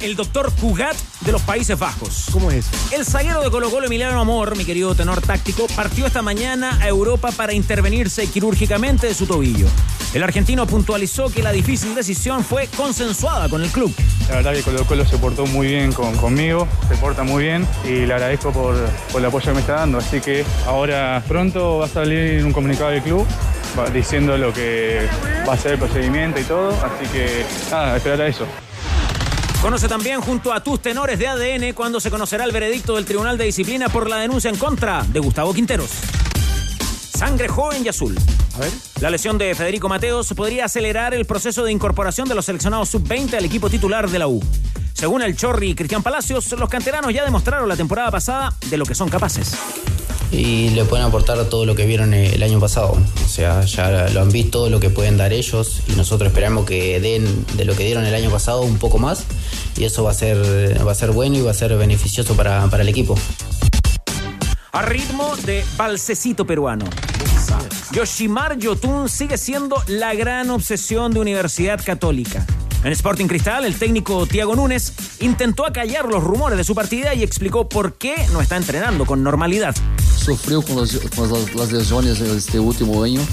el doctor Cugat de los Países Bajos. ¿Cómo es? El zaguero de Colo Colo Emiliano Amor, mi querido tenor táctico, partió esta mañana a Europa para intervenirse quirúrgicamente de su tobillo. El argentino puntualizó que la difícil decisión fue consensuada con el club. La verdad que Colo Colo se portó muy bien con, conmigo, se porta muy bien y le agradezco por, por el apoyo que me está dando. Así que ahora pronto va a salir un comunicado del club diciendo lo que va a ser el procedimiento y todo. Así que nada, esperar a eso. Conoce también junto a tus tenores de ADN cuando se conocerá el veredicto del Tribunal de Disciplina por la denuncia en contra de Gustavo Quinteros. Sangre joven y azul. A ver. La lesión de Federico Mateos podría acelerar el proceso de incorporación de los seleccionados sub-20 al equipo titular de la U. Según el Chorri y Cristian Palacios, los canteranos ya demostraron la temporada pasada de lo que son capaces. Y le pueden aportar todo lo que vieron el año pasado. O sea, ya lo han visto, lo que pueden dar ellos y nosotros esperamos que den de lo que dieron el año pasado un poco más y eso va a ser, va a ser bueno y va a ser beneficioso para, para el equipo. A ritmo de balsecito peruano. Yoshimar Yotun sigue siendo la gran obsesión de Universidad Católica. En Sporting Cristal, el técnico Tiago Núñez intentó acallar los rumores de su partida y explicó por qué no está entrenando con normalidad. sofreu com, as, com as, as lesões este último ano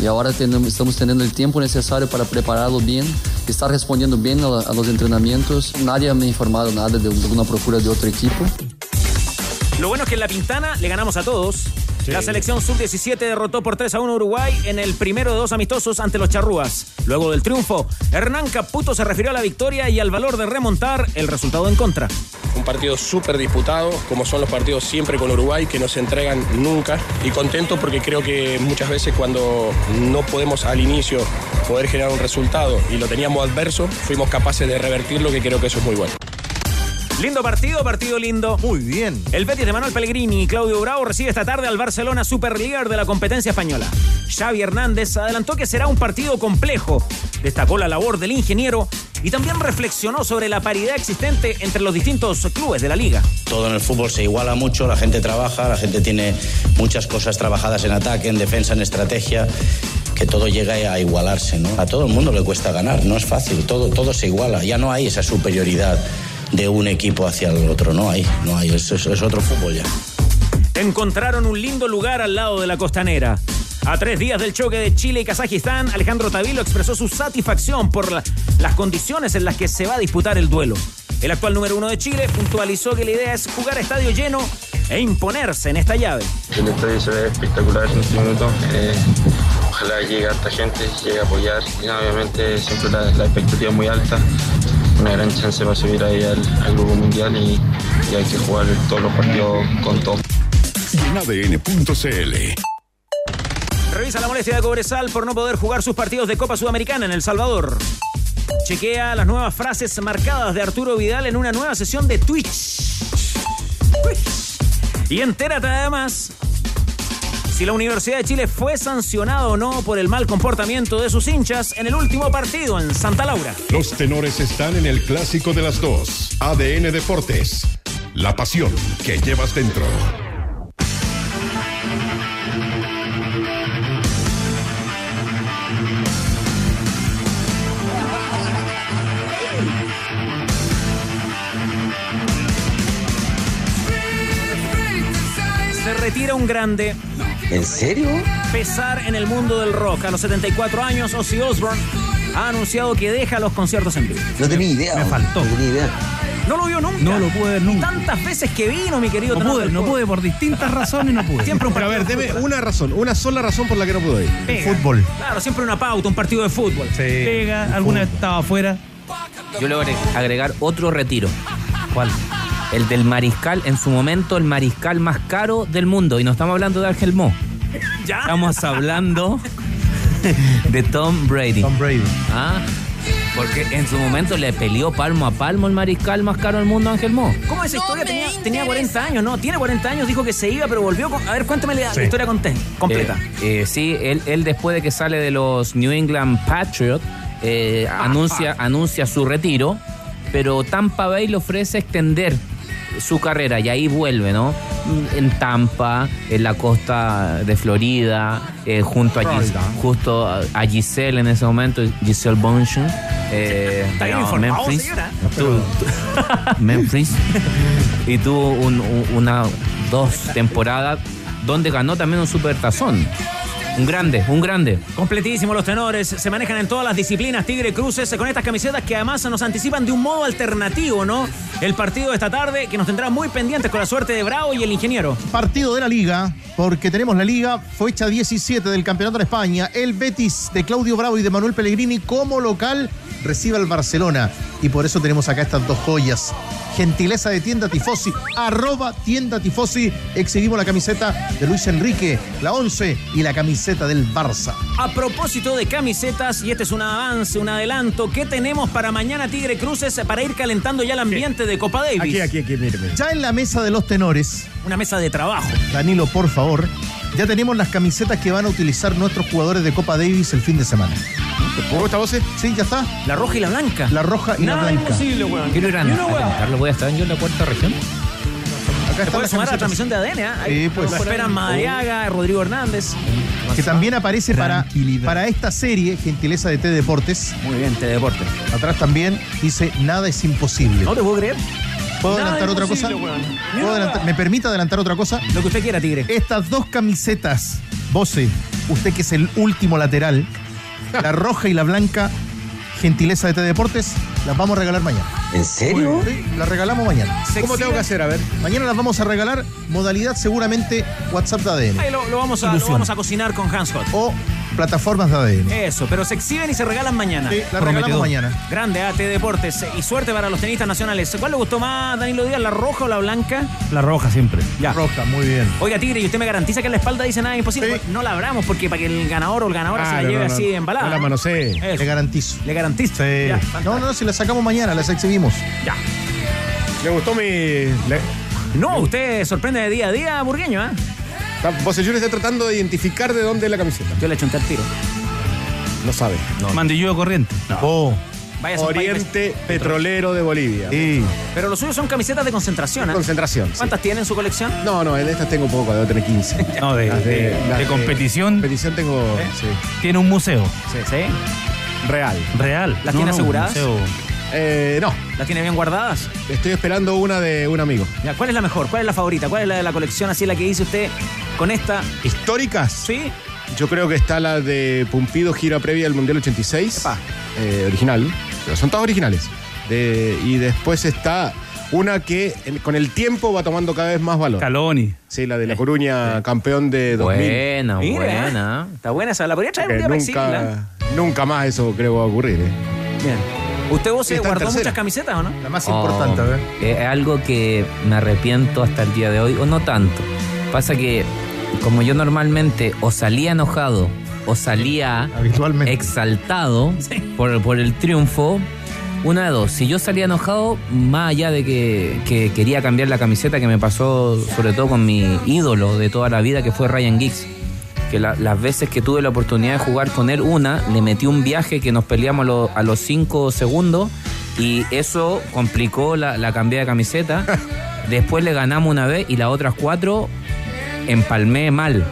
e agora tenemos, estamos tendo o tempo necessário para prepará-lo bem, estar respondendo bem a, los entrenamientos. Nadie me ha informado nada de, de una procura de outro equipo. Lo bueno es que en La Pintana le ganamos a todos. La selección sub-17 derrotó por 3 a 1 a Uruguay en el primero de dos amistosos ante los charrúas. Luego del triunfo, Hernán Caputo se refirió a la victoria y al valor de remontar el resultado en contra. Un partido súper disputado, como son los partidos siempre con Uruguay, que no se entregan nunca. Y contento porque creo que muchas veces cuando no podemos al inicio poder generar un resultado y lo teníamos adverso, fuimos capaces de revertirlo, que creo que eso es muy bueno. Lindo partido, partido lindo. Muy bien. El Betis de Manuel Pellegrini y Claudio Bravo recibe esta tarde al Barcelona Superliga de la competencia española. Xavi Hernández adelantó que será un partido complejo. Destacó la labor del ingeniero y también reflexionó sobre la paridad existente entre los distintos clubes de la liga. Todo en el fútbol se iguala mucho, la gente trabaja, la gente tiene muchas cosas trabajadas en ataque, en defensa, en estrategia, que todo llega a igualarse, ¿no? A todo el mundo le cuesta ganar, no es fácil, todo, todo se iguala, ya no hay esa superioridad de un equipo hacia el otro, no hay, no hay, es, es- es otro fútbol ya. Encontraron un lindo lugar al lado de la costanera. A tres días del choque de Chile y Kazajistán, Alejandro Tavilo expresó su satisfacción por la- las condiciones en las que se va a disputar el duelo. El actual número uno de Chile puntualizó que la idea es jugar a estadio lleno e imponerse en esta llave. El estadio se ve espectacular en este minuto. Eh, ojalá llegue harta gente, llegue a apoyar. Y obviamente siempre la, la expectativa es muy alta. Una gran chance para subir ahí al, al Grupo Mundial y, y hay que jugar todos los partidos con todo. Y en ADN.cl. Revisa la molestia de Cobresal por no poder jugar sus partidos de Copa Sudamericana en El Salvador. Chequea las nuevas frases marcadas de Arturo Vidal en una nueva sesión de Twitch. Twitch. Y entérate además si la Universidad de Chile fue sancionada o no por el mal comportamiento de sus hinchas en el último partido en Santa Laura. Los tenores están en el clásico de las dos. ADN Deportes. La pasión que llevas dentro. Se retira un grande. ¿En serio? Pesar en el mundo del rock. A los 74 años, Ozzy Osbourne ha anunciado que deja los conciertos en vivo. No tenía idea. Me faltó. No tenía idea. No lo vio nunca. No lo pude ver nunca. Tantas veces que vino, mi querido. No pude, no pude por distintas razones, no pude. Siempre un Pero a ver, partido de deme una razón, una sola razón por la que no pudo ir. Pega. Fútbol. Claro, siempre una pauta, un partido de fútbol. Pega, alguna vez estaba afuera. Yo le voy a agregar otro retiro. ¿Cuál? El del mariscal, en su momento, el mariscal más caro del mundo. Y no estamos hablando de Ángel Mo. ¿Ya? Estamos hablando de Tom Brady. Tom Brady. Ah, Porque en su momento le peleó palmo a palmo el mariscal más caro del mundo, Ángel Mo. ¿Cómo esa historia? Tenía, tenía 40 años, ¿no? Tiene 40 años, dijo que se iba, pero volvió. con- A ver, cuéntame la, la historia conté, completa. Eh, eh, sí, él, él después de que sale de los New England Patriots, eh, anuncia, anuncia su retiro, pero Tampa Bay le ofrece extender su carrera y ahí vuelve, ¿no? En Tampa, en la costa de Florida, eh, junto a, Gis- justo a, Giselle en ese momento, Giselle Bonchen. Eh, Está bien no, informado, Memphis. Tú- tú- Memphis. y tuvo un- un- una, dos temporadas donde ganó también un supertazón. Un grande, un grande. Completísimo los tenores, se manejan en todas las disciplinas Tigre Cruces con estas camisetas que además nos anticipan de un modo alternativo, ¿no? El partido de esta tarde que nos tendrá muy pendientes con la suerte de Bravo y el ingeniero. Partido de la Liga, porque tenemos la Liga, fecha 17 del Campeonato de España. El Betis de Claudio Bravo y de Manuel Pellegrini como local recibe al Barcelona. Y por eso tenemos acá estas dos joyas. Gentileza de Tienda Tifosi, arroba Tienda Tifosi. Exhibimos la camiseta de Luis Enrique, la 11 y la camiseta del Barça. A propósito de camisetas, y este es un avance, un adelanto, ¿qué tenemos para mañana Tigre Cruces para ir calentando ya el ambiente de Copa Davis? Aquí, aquí, aquí, mire, mire. Ya en la mesa de los tenores, Una mesa de trabajo. Danilo, por favor, ya tenemos las camisetas que van a utilizar nuestros jugadores de Copa Davis el fin de semana. ¿Cómo está vos? Sí, ya está. La roja y la blanca. La roja y la blanca. imposible, weón. Quiero ir a, Ni una a weá. calentarlo. Voy a estar yo en la cuarta región. Acá ¿Te están puedes sumar a la transmisión de ADN? ¿ah? Ahí Sí, pues. Lo esperan Madariaga, Rodrigo Hernández. Que también aparece para, Tranquilidad. para esta serie, Gentileza de T Deportes. Muy bien, te deporte. Atrás también dice nada es imposible. No te puedo creer. ¿Puedo Nada adelantar otra cosa? imposible, weón. Ni ¿Puedo una adelantar- weá. ¿Me permite adelantar otra cosa? Lo que usted quiera, Tigre. Estas dos camisetas, Bose, usted que es el último lateral, la roja y la blanca, Gentileza de T Deportes, las vamos a regalar mañana. ¿En serio? Sí, las regalamos mañana. ¿Cómo tengo que hacer? A ver. Mañana las vamos a regalar, modalidad seguramente WhatsApp de ADN. Ahí lo, lo vamos a, lo vamos a cocinar con Hans Hot. O plataformas de ADN. Eso, pero se exhiben y se regalan mañana. Sí, las regalamos mañana. Grande AT Deportes y suerte para los tenistas nacionales. ¿Cuál le gustó más, Danilo Díaz, la roja o la blanca? La roja siempre. Ya. Roja, muy bien. Oiga, Tigre, ¿y usted me garantiza que en la espalda dice nada imposible? Sí. Pues No la abramos porque para que el ganador o el ganador se la Ah, no, lleve no, no. así embalada. No la manosee. Eso. Le garantizo. Le garantizo. Sí. Ya, no, no, si las sacamos mañana, las exhibimos. Ya. ¿Le gustó mi...? le- No, usted sorprende de día a día, burgueño, ¿eh? Yo está tratando de identificar de dónde es la camiseta. Yo le eché un tiro. No sabe. Mandilludo corriente. Oh, Vaya, un Oriente Petrolero de Bolivia. sí. Pero los suyos son camisetas de concentración, ¿eh? Concentración. sí. ¿Cuántas tiene en su colección? No, no, en estas tengo poco, debo tener 15. No, de, Las de- las de competición Competición tengo, ¿Eh? sí, tiene un museo Sí. real. real. ¿Las tiene un aseguradas? museo. Eh, no, ¿Las tiene bien guardadas? estoy esperando una de un amigo. Ya, ¿Cuál es la mejor? ¿Cuál es la favorita? ¿Cuál es la de la colección así la que dice usted con esta? ¿Históricas? Sí. Yo creo que está la de Pumpido, gira previa al Mundial 86. Epa. eh, original. Pero son todas originales. De- y después está una que en- con el tiempo va tomando cada vez más valor. Caloni. Sí, la de La Coruña, campeón de 2000. Buena, Mira, buena. Está buena esa. La podría traer un día para nunca, nunca más eso creo va a ocurrir. ¿eh? Bien. ¿Usted vos se guardó tercera. muchas camisetas o no? La más Oh, importante, a ver. Es algo que me arrepiento hasta el día de hoy, o no tanto. Pasa que, como yo normalmente o salía enojado o salía Habitualmente. exaltado por, por el triunfo, una de dos. Si yo salía enojado, más allá de que, que quería cambiar la camiseta, que me pasó sobre todo con mi ídolo de toda la vida, que fue Ryan Giggs. Que la- las veces que tuve la oportunidad de jugar con él, una, le metí un viaje que nos peleamos lo- a los cinco segundos y eso complicó la, la cambiada de camiseta. Después le ganamos una vez y las otras cuatro empalmé mal.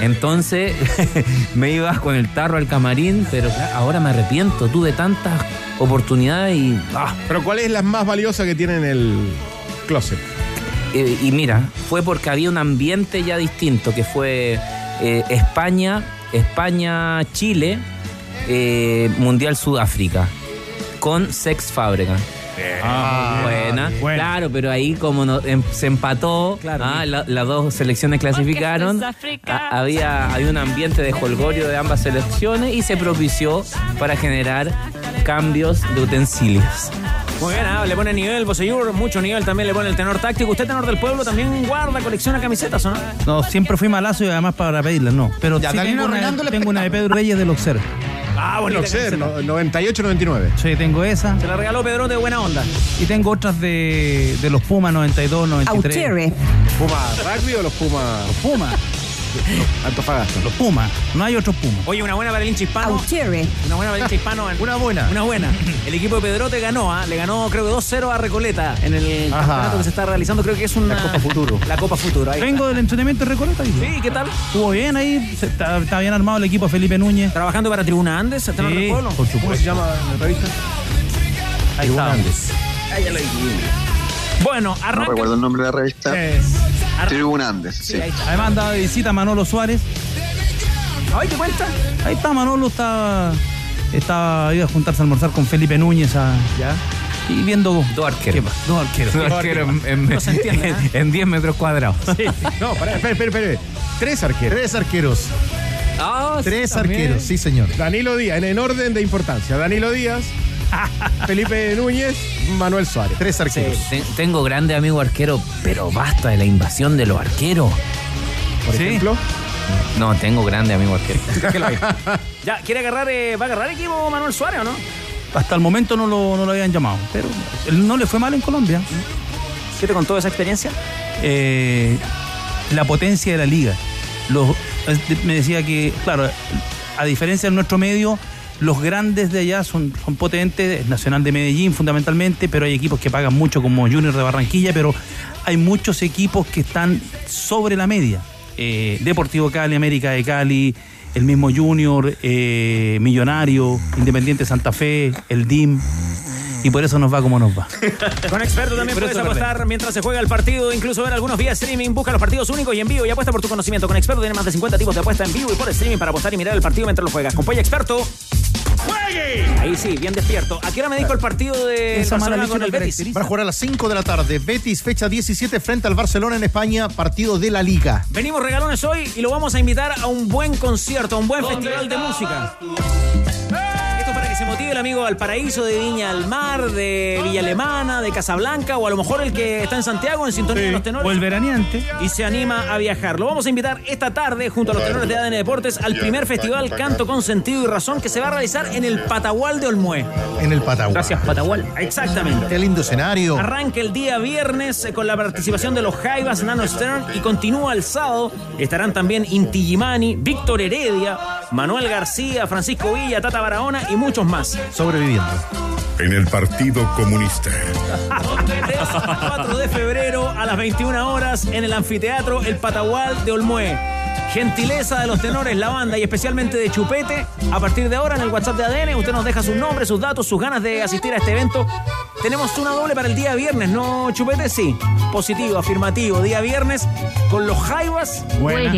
Entonces me iba con el tarro al camarín, pero ahora me arrepiento. Tuve tantas oportunidades y. ah, Pero ¿cuál es la más valiosa que tiene en el closet? eh, y mira, fue porque había un ambiente ya distinto, que fue eh, España, España-Chile, eh, Mundial Sudáfrica, con Sex Fábrica. Ah, Buena. Bueno. Claro, pero ahí como no- em- se empató, Claro. ah, la- las dos selecciones clasificaron, a- había, había un ambiente de jolgorio de ambas selecciones y se propició para generar cambios de utensilios. Muy bien, ah, le pone nivel Boseyur, mucho nivel también le pone el tenor táctico. ¿Usted, tenor del pueblo, también guarda, colecciona camisetas o no? No, siempre fui malazo y además para pedirlas, no. Pero Ya, sí tengo una, tengo una de Pedro Reyes del Oxer. Ah, Noxer, camiseta. no- 98-99. Sí, tengo esa. Se la regaló Pedro de buena onda. Y tengo otras de, de los Pumas 92, 93. ¿Puma rugby o los Puma Pumas. Antofagasta? Los Pumas. No hay otros Pumas. Oye, una buena para el hincha hispano. Una buena para el hincha hispano. Una buena. Una buena. El equipo de Pedrote ganó, ¿ah? le ganó creo que 2-0 a Recoleta en el Ajá. campeonato que se está realizando. Creo que es una. La Copa Futuro. La Copa Futuro. ahí Vengo del entrenamiento de Recoleta. Sí, ¿qué tal? Estuvo bien ahí. se- Está, está bien armado el equipo de Felipe Núñez. Trabajando para Tribuna Andes, ¿está en Sí, el pueblo? por supuesto. ¿Cómo se llama la revista? Ahí está. Ah, ya lo. Bueno, No arranca. recuerdo el nombre de la revista. Es- Tribuna Andes, sí. Sí, ahí. Además anda de visita Manolo Suárez. Ay, ¿te cuenta? Ahí está Manolo, está, está iba a juntarse a almorzar con Felipe Núñez a- ¿Ya? y viendo Dos arqueros. Dos arqueros. Dos arqueros en, en- No se entiende, ¿eh? en 10 metros cuadrados. No, pará, espera, espera, espera. Tres arqueros. Tres arqueros. Ah, sí, Tres también. arqueros, sí, señor. Danilo Díaz, en, en orden de importancia. Danilo Díaz, Felipe Núñez, Manuel Suárez. Tres arqueros. Te- Tengo grande amigo arquero, pero basta de la invasión de los arqueros. Por Sí. ejemplo. No, tengo grande amigo arquero. Ya, ¿quiere agarrar, eh, va a agarrar equipo Manuel Suárez o no? Hasta el momento no lo, no lo habían llamado, pero él no le fue mal en Colombia. ¿Qué te contó esa experiencia? Eh, la potencia de la liga. Los, eh, me decía que, claro, a diferencia de nuestro medio, los grandes de allá son, son potentes, es Nacional de Medellín fundamentalmente, pero hay equipos que pagan mucho como Junior de Barranquilla, pero hay muchos equipos que están sobre la media. Eh, Deportivo Cali, América de Cali, el mismo Junior, eh, Millonario, Independiente Santa Fe, el DIM, y por eso nos va como nos va. Con experto también puedes apostar mientras se juega el partido, incluso ver algunos vía streaming. Busca los partidos únicos y en vivo y apuesta por tu conocimiento. Con experto tiene más de 50 tipos de apuesta en vivo y por streaming para apostar y mirar el partido mientras lo juegas. Con Polla Experto. Ahí sí, bien despierto. ¿A qué hora me dijo el partido de Esa Barcelona con el Betis? Van a jugar a las 5 de la tarde. Betis, fecha 17, frente al Barcelona en España, partido de la Liga. Venimos regalones hoy y lo vamos a invitar a un buen concierto, a un buen festival de música. Se motive el amigo Valparaíso, de Viña al Mar, de Villa Alemana, de Casablanca, o a lo mejor el que está en Santiago en sintonía de los tenores. O el veraneante. y se anima a viajar. Lo vamos a invitar esta tarde junto a los tenores de ADN Deportes al primer festival Canto con Sentido y Razón que se va a realizar en el Patagual de Olmué. En el Patagual. Gracias, Patagual. Exactamente. Qué lindo escenario. Arranca el día viernes eh, con la participación de los Jaivas, Nano Stern y continúa el sábado. Estarán también Inti Gimani, Víctor Heredia, Manuel García, Francisco Villa, Tata Barahona y muchos más. Sobreviviendo. En el Partido Comunista. 3 a 4 de febrero a las 21 horas en el anfiteatro El Patagual de Olmué. Gentileza de los tenores, la banda y especialmente de Chupete. A partir de ahora en el WhatsApp de ADN usted nos deja su nombre, sus datos, sus ganas de asistir a este evento. Tenemos una doble para el día viernes, ¿no, Chupete? Sí. Positivo, afirmativo. Día viernes con los Jaivas Buena.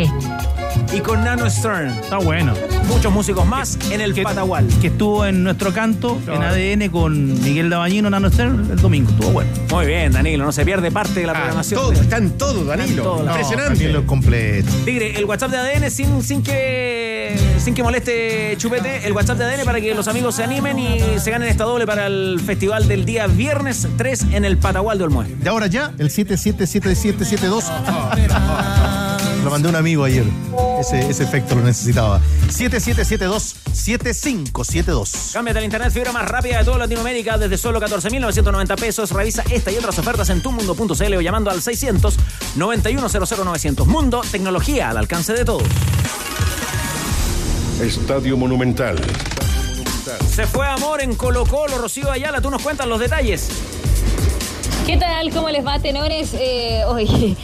y con Nano Stern. Está bueno. Muchos músicos más en el Patagual. Que estuvo en nuestro canto, en ADN, con Miguel Dabañino, Nano Stern, el domingo. Estuvo bueno. Muy bien, Danilo, no se pierde parte de la Ah, programación. todo, está en todo, Danilo. Está en todo, la- Impresionante. Danilo completo. Tigre, el WhatsApp de ADN sin, sin que sin que moleste Chupete, el WhatsApp de ADN para que los amigos se animen y se ganen esta doble para el festival del día viernes 3 en el Patagual de Olmué. De ahora ya, el 777772. Lo mandé a un amigo ayer. Ese, ese efecto lo necesitaba. 7772-7572. Cámbiate al internet fibra más rápida de toda Latinoamérica desde solo 14.990 pesos. Revisa esta y otras ofertas en tumundo.cl o llamando al 600 900 Mundo, tecnología al alcance de todos. Estadio Monumental. Se fue amor en Colo Colo, Rocío Ayala, tú nos cuentas los detalles. ¿Qué tal? ¿Cómo les va, tenores? Eh, oye,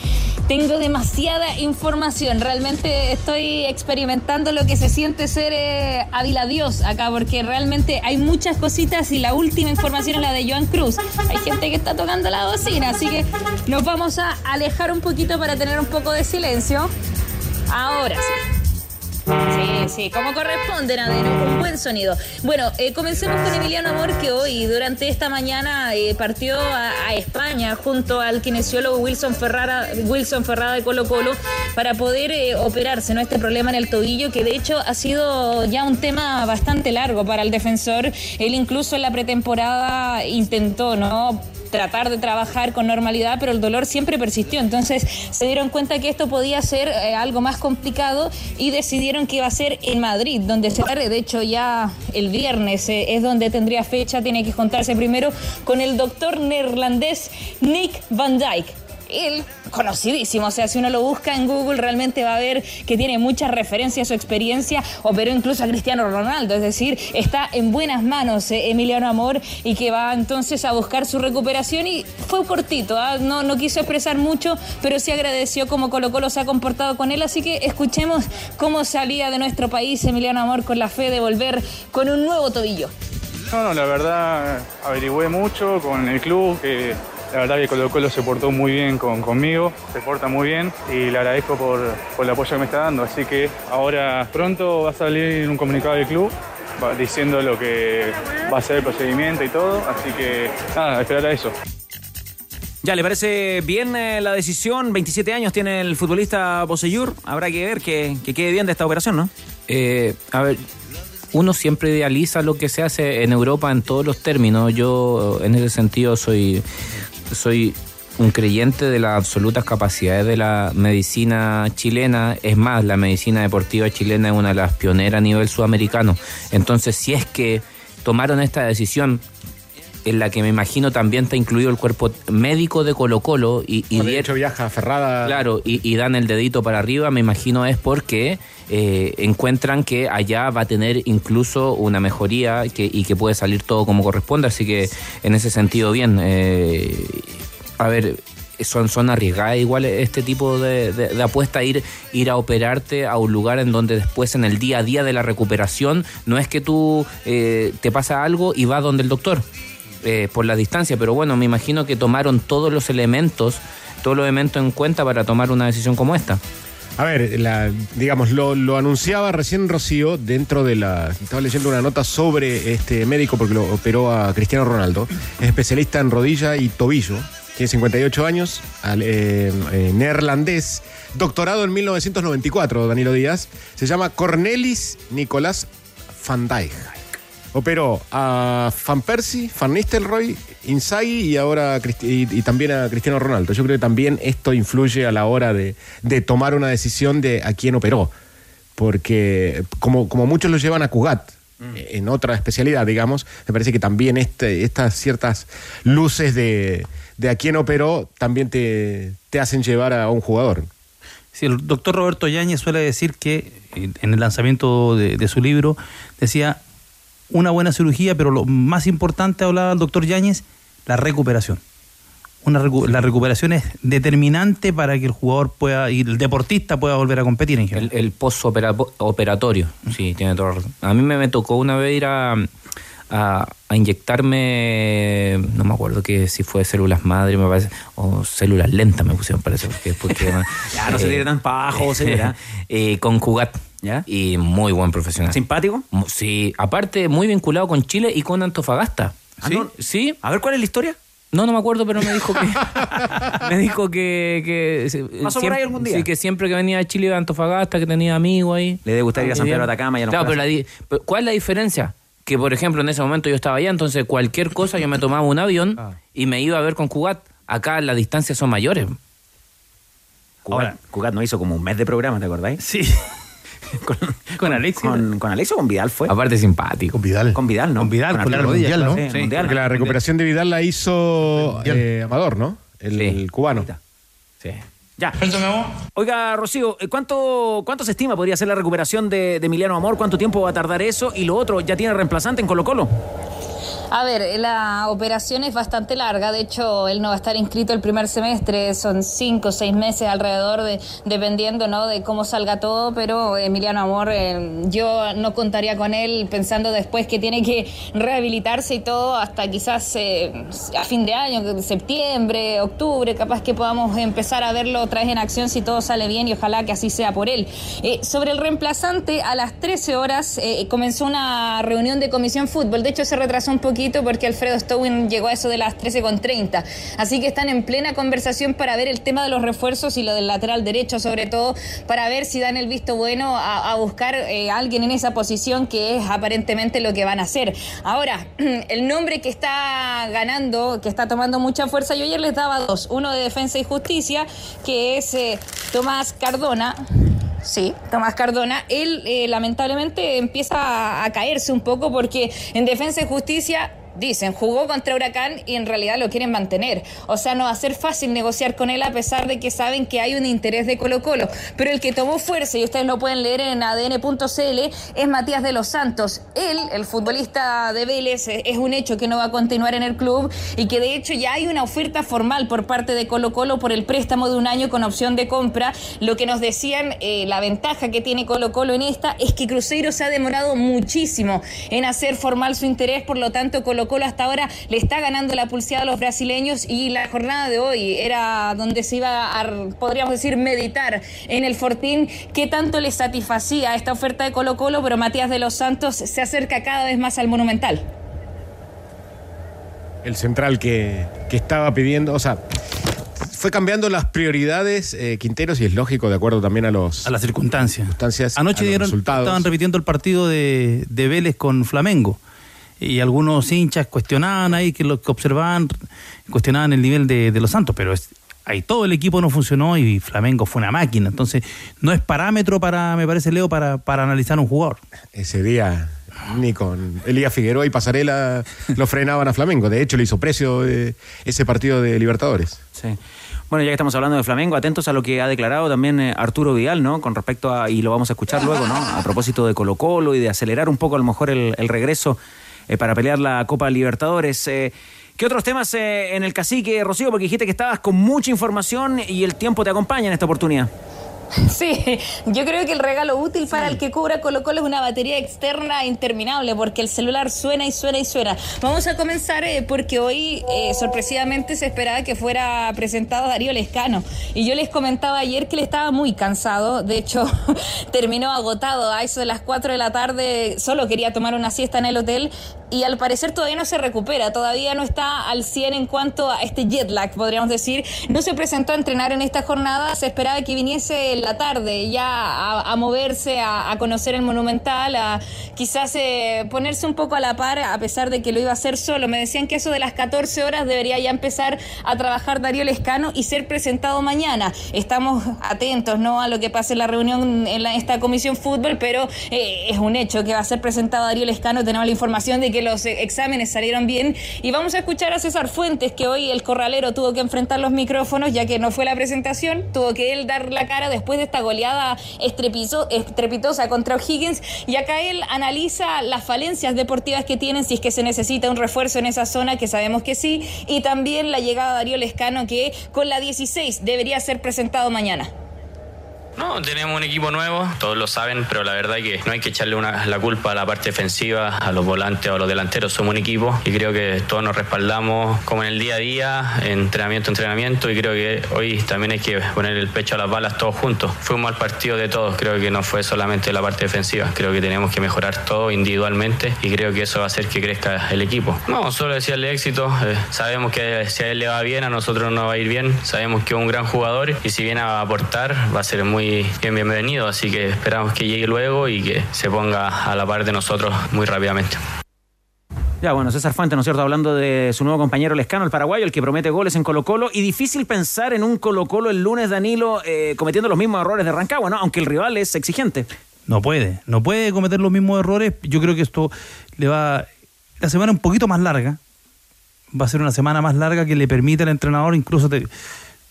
tengo demasiada información. Realmente estoy experimentando lo que se siente ser eh, Ávila Dios acá, porque realmente hay muchas cositas y la última información es la de Joan Cruz. Hay gente que está tocando la bocina, así que nos vamos a alejar un poquito para tener un poco de silencio. Ahora sí. Sí, sí, como corresponde, Nadeno, un buen sonido. Bueno, eh, comencemos con Emiliano Amor, que hoy, durante esta mañana, eh, partió a, a España junto al kinesiólogo Wilson Ferrara, Wilson Ferrada de Colo Colo para poder eh, operarse, ¿no? Este problema en el tobillo, que de hecho ha sido ya un tema bastante largo para el defensor. Él incluso en la pretemporada intentó, ¿no? Tratar de trabajar con normalidad, pero el dolor siempre persistió. Entonces se dieron cuenta que esto podía ser eh, algo más complicado y decidieron que iba a ser en Madrid, donde se de hecho ya el viernes eh, es donde tendría fecha, tiene que juntarse primero con el doctor neerlandés Nick Van Dyke él conocidísimo, o sea, si uno lo busca en Google realmente va a ver que tiene muchas referencias a su experiencia, operó incluso a Cristiano Ronaldo, es decir, está en buenas manos eh, Emiliano Amor y que va entonces a buscar su recuperación y fue cortito, ¿ah? no, no quiso expresar mucho, pero sí agradeció cómo Colo Colo se ha comportado con él, así que escuchemos cómo salía de nuestro país Emiliano Amor con la fe de volver con un nuevo tobillo. No, no, la verdad averigüé mucho con el club que la verdad que Colo Colo se portó muy bien con, conmigo, se porta muy bien y le agradezco por, el apoyo que me está dando. Así que ahora pronto va a salir un comunicado del club diciendo lo que va a ser el procedimiento y todo. Así que nada, esperar a eso. Ya, ¿le parece bien eh, la decisión? 27 años tiene el futbolista Boseyur. Habrá que ver que, quede bien de esta operación, ¿no? Eh, a ver, uno siempre idealiza lo que se hace en Europa en todos los términos. Yo en ese sentido soy soy un creyente de las absolutas capacidades de la medicina chilena. Es más, la medicina deportiva chilena es una de las pioneras a nivel sudamericano. Entonces, si es que tomaron esta decisión en la que me imagino también está incluido el cuerpo médico de Colo Colo y, y de hecho viaja ferrada claro y, dan el dedito para arriba me imagino es porque eh, encuentran que allá va a tener incluso una mejoría y que puede salir todo como corresponde así que en ese sentido bien eh, a ver son, son arriesgadas igual este tipo de, de, apuesta, ir, ir a operarte a un lugar en donde después en el día a día de la recuperación no es que tú eh, te pasa algo y vas donde el doctor. Eh, por la distancia, pero bueno, me imagino que tomaron todos los elementos, todos los elementos en cuenta para tomar una decisión como esta. A ver, digamos, lo, anunciaba recién Rocío dentro de la. Estaba leyendo una nota sobre este médico porque lo operó a Cristiano Ronaldo. Es especialista en rodilla y tobillo. Tiene 58 años, eh, eh, neerlandés, doctorado en 1994, Danilo Díaz. Se llama Cornelis Nicolás van Dijk. Operó a Van Persie, Van Nistelrooy, Inzaghi y ahora y, también a Cristiano Ronaldo. Yo creo que también esto influye a la hora de, tomar una decisión de a quién operó. Porque como, como muchos lo llevan a Cugat, mm. en otra especialidad, digamos, me parece que también este, estas ciertas luces de, a quién operó también te, hacen llevar a un jugador. Sí, el doctor Roberto Yáñez suele decir que en el lanzamiento de su libro decía una buena cirugía, pero lo más importante, hablaba el doctor Yáñez, la recuperación. Una la recuperación es determinante para que el jugador pueda y el deportista pueda volver a competir en general. El, el postoperatorio, sí, tiene razón. A mí me, tocó una vez ir a, a, inyectarme, no me acuerdo que si fue células madre, me parece, o células lentas me pusieron, parece, porque, porque ya no se tiene tan pajo, eh, con Jugat. Y muy buen profesional. ¿Simpático? Sí, aparte muy vinculado con Chile y con Antofagasta. ¿Ah, ¿Sí? ¿Sí? A ver, ¿cuál es la historia? No, no me acuerdo, pero me dijo que. me dijo que. que ¿Pasó por ahí algún día? Sí, que siempre que venía a Chile a Antofagasta, que tenía amigos ahí. Le debe gustar ir a San Pedro de Atacama ya no Claro, pero, ¿cuál es la diferencia? Que, por ejemplo, en ese momento yo estaba allá, entonces cualquier cosa yo me tomaba un avión ah. y me iba a ver con Cugat. Acá las distancias son mayores. Cugat, Cugat nos hizo como un mes de programa, ¿te acordáis? Sí. con, con Alexio. Con, con Alexio o con Vidal fue. Aparte simpático. Con Vidal. Con Vidal, ¿no? Con Vidal, con, la rodilla, ¿no? Sí, Porque la recuperación de Vidal la hizo eh, Amador, ¿no? El, cubano. Sí. Ya. Oiga, Rocío, eh, ¿cuánto, ¿cuánto se estima podría ser la recuperación de, de Emiliano Amor? ¿Cuánto tiempo va a tardar eso? Y lo otro, ¿ya tiene reemplazante en Colo Colo? A ver, la operación es bastante larga, de hecho él no va a estar inscrito el primer semestre, son cinco o seis meses alrededor, de, dependiendo ¿no? de cómo salga todo, pero Emiliano Amor, eh, yo no contaría con él pensando después que tiene que rehabilitarse y todo hasta quizás eh, a fin de año, septiembre, octubre, capaz que podamos empezar a verlo otra vez en acción si todo sale bien y ojalá que así sea por él. Eh, sobre el reemplazante, a las 13 horas comenzó una reunión de comisión fútbol, de hecho se retrasó un poco poquito porque Alfredo Stowin llegó a eso de las 13.30. Así que están en plena conversación para ver el tema de los refuerzos y lo del lateral derecho, sobre todo, para ver si dan el visto bueno a, buscar eh, a alguien en esa posición que es aparentemente lo que van a hacer. Ahora, el nombre que está ganando, que está tomando mucha fuerza, yo ayer les daba dos, uno de Defensa y Justicia, que es eh, Tomás Cardona. Sí, Tomás Cardona, él eh, lamentablemente empieza a, a caerse un poco porque en Defensa y Justicia dicen, jugó contra Huracán y en realidad lo quieren mantener. O sea, no va a ser fácil negociar con él a pesar de que saben que hay un interés de Colo Colo. Pero el que tomó fuerza, y ustedes lo pueden leer en adn.cl, es Matías de los Santos. Él, el futbolista de Vélez, eh, es un hecho que no va a continuar en el club y que de hecho ya hay una oferta formal por parte de Colo Colo por el préstamo de un año con opción de compra. Lo que nos decían, eh, la ventaja que tiene Colo Colo en esta es que Cruzeiro se ha demorado muchísimo en hacer formal su interés, por lo tanto Colo Colo hasta ahora le está ganando la pulseada a los brasileños y la jornada de hoy era donde se iba a, podríamos decir, meditar en el Fortín qué tanto le satisfacía esta oferta de Colo Colo, pero Matías de los Santos se acerca cada vez más al Monumental. El central que, que estaba pidiendo, o sea, fue cambiando las prioridades eh, Quinteros y es lógico de acuerdo también a los a las circunstancias. circunstancias, a Anoche los dieron, resultados. estaban repitiendo el partido de, de Vélez con Flamengo. Y algunos hinchas cuestionaban ahí, que lo que observaban, cuestionaban el nivel de, de los Santos, pero es, ahí todo el equipo no funcionó y Flamengo fue una máquina. Entonces, no es parámetro para, me parece, Leo, para, para analizar un jugador. Ese día ni con Elías Figueroa y Pasarela lo frenaban a Flamengo. De hecho, le hizo precio eh, ese partido de Libertadores. Sí. Bueno, ya que estamos hablando de Flamengo, atentos a lo que ha declarado también eh, Arturo Vidal, ¿no? Con respecto a, y lo vamos a escuchar luego, ¿no? A propósito de Colo Colo y de acelerar un poco a lo mejor el, el regreso eh, para pelear la Copa Libertadores. Eh, ¿Qué otros temas eh, en el cacique, Rocío? Porque dijiste que estabas con mucha información y el tiempo te acompaña en esta oportunidad. Sí, yo creo que el regalo útil para el que cubra Colo Colo es una batería externa interminable porque el celular suena y suena y suena. Vamos a comenzar eh, porque hoy eh, sorpresivamente se esperaba que fuera presentado Darío Lescano. Y yo les comentaba ayer que él estaba muy cansado, de hecho terminó agotado. A eso de las 4 de la tarde, solo quería tomar una siesta en el hotel. Y al parecer todavía no se recupera, todavía no está al 100 en cuanto a este jet lag, podríamos decir. No se presentó a entrenar en esta jornada, se esperaba que viniese en la tarde ya a, moverse, a, conocer el Monumental, a quizás eh, ponerse un poco a la par, a pesar de que lo iba a hacer solo. Me decían que eso de las 14 horas debería ya empezar a trabajar Darío Lescano y ser presentado mañana. Estamos atentos ¿no? a lo que pase en la reunión en esta comisión fútbol, pero eh, es un hecho que va a ser presentado Darío Lescano. Tenemos la información de que los eh, exámenes salieron bien y vamos a escuchar a César Fuentes, que hoy el corralero tuvo que enfrentar los micrófonos, ya que no fue la presentación, tuvo que él dar la cara después de esta goleada estrepitosa contra O'Higgins y acá él analiza las falencias deportivas que tienen, si es que se necesita un refuerzo en esa zona, que sabemos que sí, y también la llegada de Darío Lescano, que con la 16 debería ser presentado mañana. No, tenemos un equipo nuevo, todos lo saben, pero la verdad que no hay que echarle una, la culpa a la parte defensiva, a los volantes o a los delanteros. Somos un equipo y creo que todos nos respaldamos como en el día a día, entrenamiento, entrenamiento, y creo que hoy también hay que poner el pecho a las balas todos juntos. Fue un mal partido de todos, creo que no fue solamente la parte defensiva, creo que tenemos que mejorar todo individualmente y creo que eso va a hacer que crezca el equipo. No, solo decirle éxito, eh, sabemos que si a él le va bien, a nosotros nos va a ir bien, sabemos que es un gran jugador y si viene a aportar va a ser muy bien bienvenido, así que esperamos que llegue luego y que se ponga a la par de nosotros muy rápidamente. Ya, bueno, César Fuentes, ¿no es cierto? Hablando de su nuevo compañero Lescano, el paraguayo, el que promete goles en Colo Colo. Y difícil pensar en un Colo Colo el lunes, Danilo, eh, cometiendo los mismos errores de Rancagua, ¿no? Aunque el rival es exigente. No puede, no puede cometer los mismos errores. Yo creo que esto le va... La semana un poquito más larga. Va a ser una semana más larga que le permita al entrenador incluso te,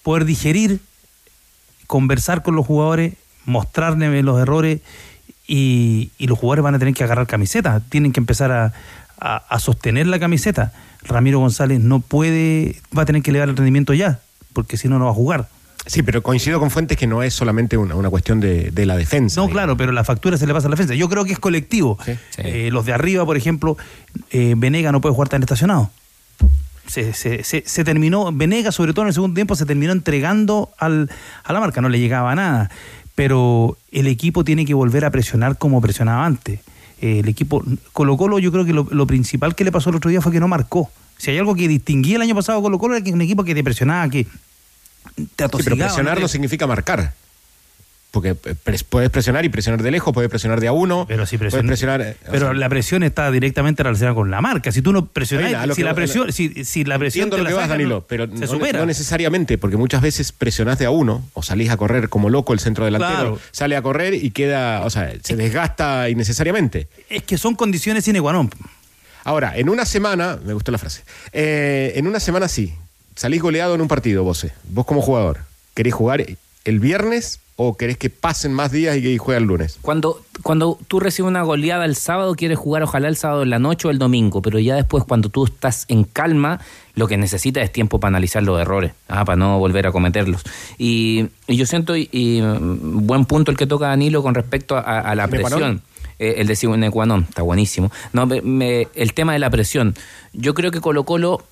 poder digerir conversar con los jugadores, mostrarle los errores y, y, los jugadores van a tener que agarrar camiseta, tienen que empezar a, a, a, sostener la camiseta. Ramiro González no puede, va a tener que elevar el rendimiento ya, porque si no, no va a jugar. Sí, pero coincido con Fuentes que no es solamente una, una cuestión de, de, la defensa. No, claro, pero la factura se le pasa a la defensa. Yo creo que es colectivo. Sí, sí. Eh, los de arriba, por ejemplo, eh, Venega no puede jugar tan estacionado. Se, se, se, se, terminó, Venegas sobre todo en el segundo tiempo se terminó entregando al, a la marca, no le llegaba nada, pero el equipo tiene que volver a presionar como presionaba antes. eh, el equipo Colo Colo, yo creo que lo, lo principal que le pasó el otro día fue que no marcó. Si hay algo que distinguía el año pasado a Colo Colo era que es un equipo que te presionaba, que te Sí, pero atosigaba. presionar ¿no? no significa marcar. Porque pres- puedes presionar y presionar de lejos, puedes presionar de a uno. Pero si presionar. eh, Pero sea, la presión está directamente relacionada con la marca. Si tú no presionas, si la presión, si, si la presión Entiendo te lo la que vas, Danilo, pero se no, supera. no necesariamente, porque muchas veces presionás de a uno o salís a correr como loco el centro delantero, Claro. sale a correr y queda, o sea, se desgasta innecesariamente. Es que son condiciones sine qua non. Ahora, en una semana, me gustó la frase, eh, en una semana sí, salís goleado en un partido, vos, vos como jugador, ¿querés jugar el viernes o querés que pasen más días y que juegue el lunes? Cuando, cuando tú recibes una goleada el sábado, quieres jugar ojalá el sábado en la noche o el domingo, pero ya después cuando tú estás en calma, lo que necesitas es tiempo para analizar los errores, ah, para no volver a cometerlos. Y, y yo siento, y, y, mm, buen punto el que toca Danilo con respecto a, a la presión. Eh, el de non, está buenísimo. No, me- me- el tema de la presión. Yo creo que Colo Colo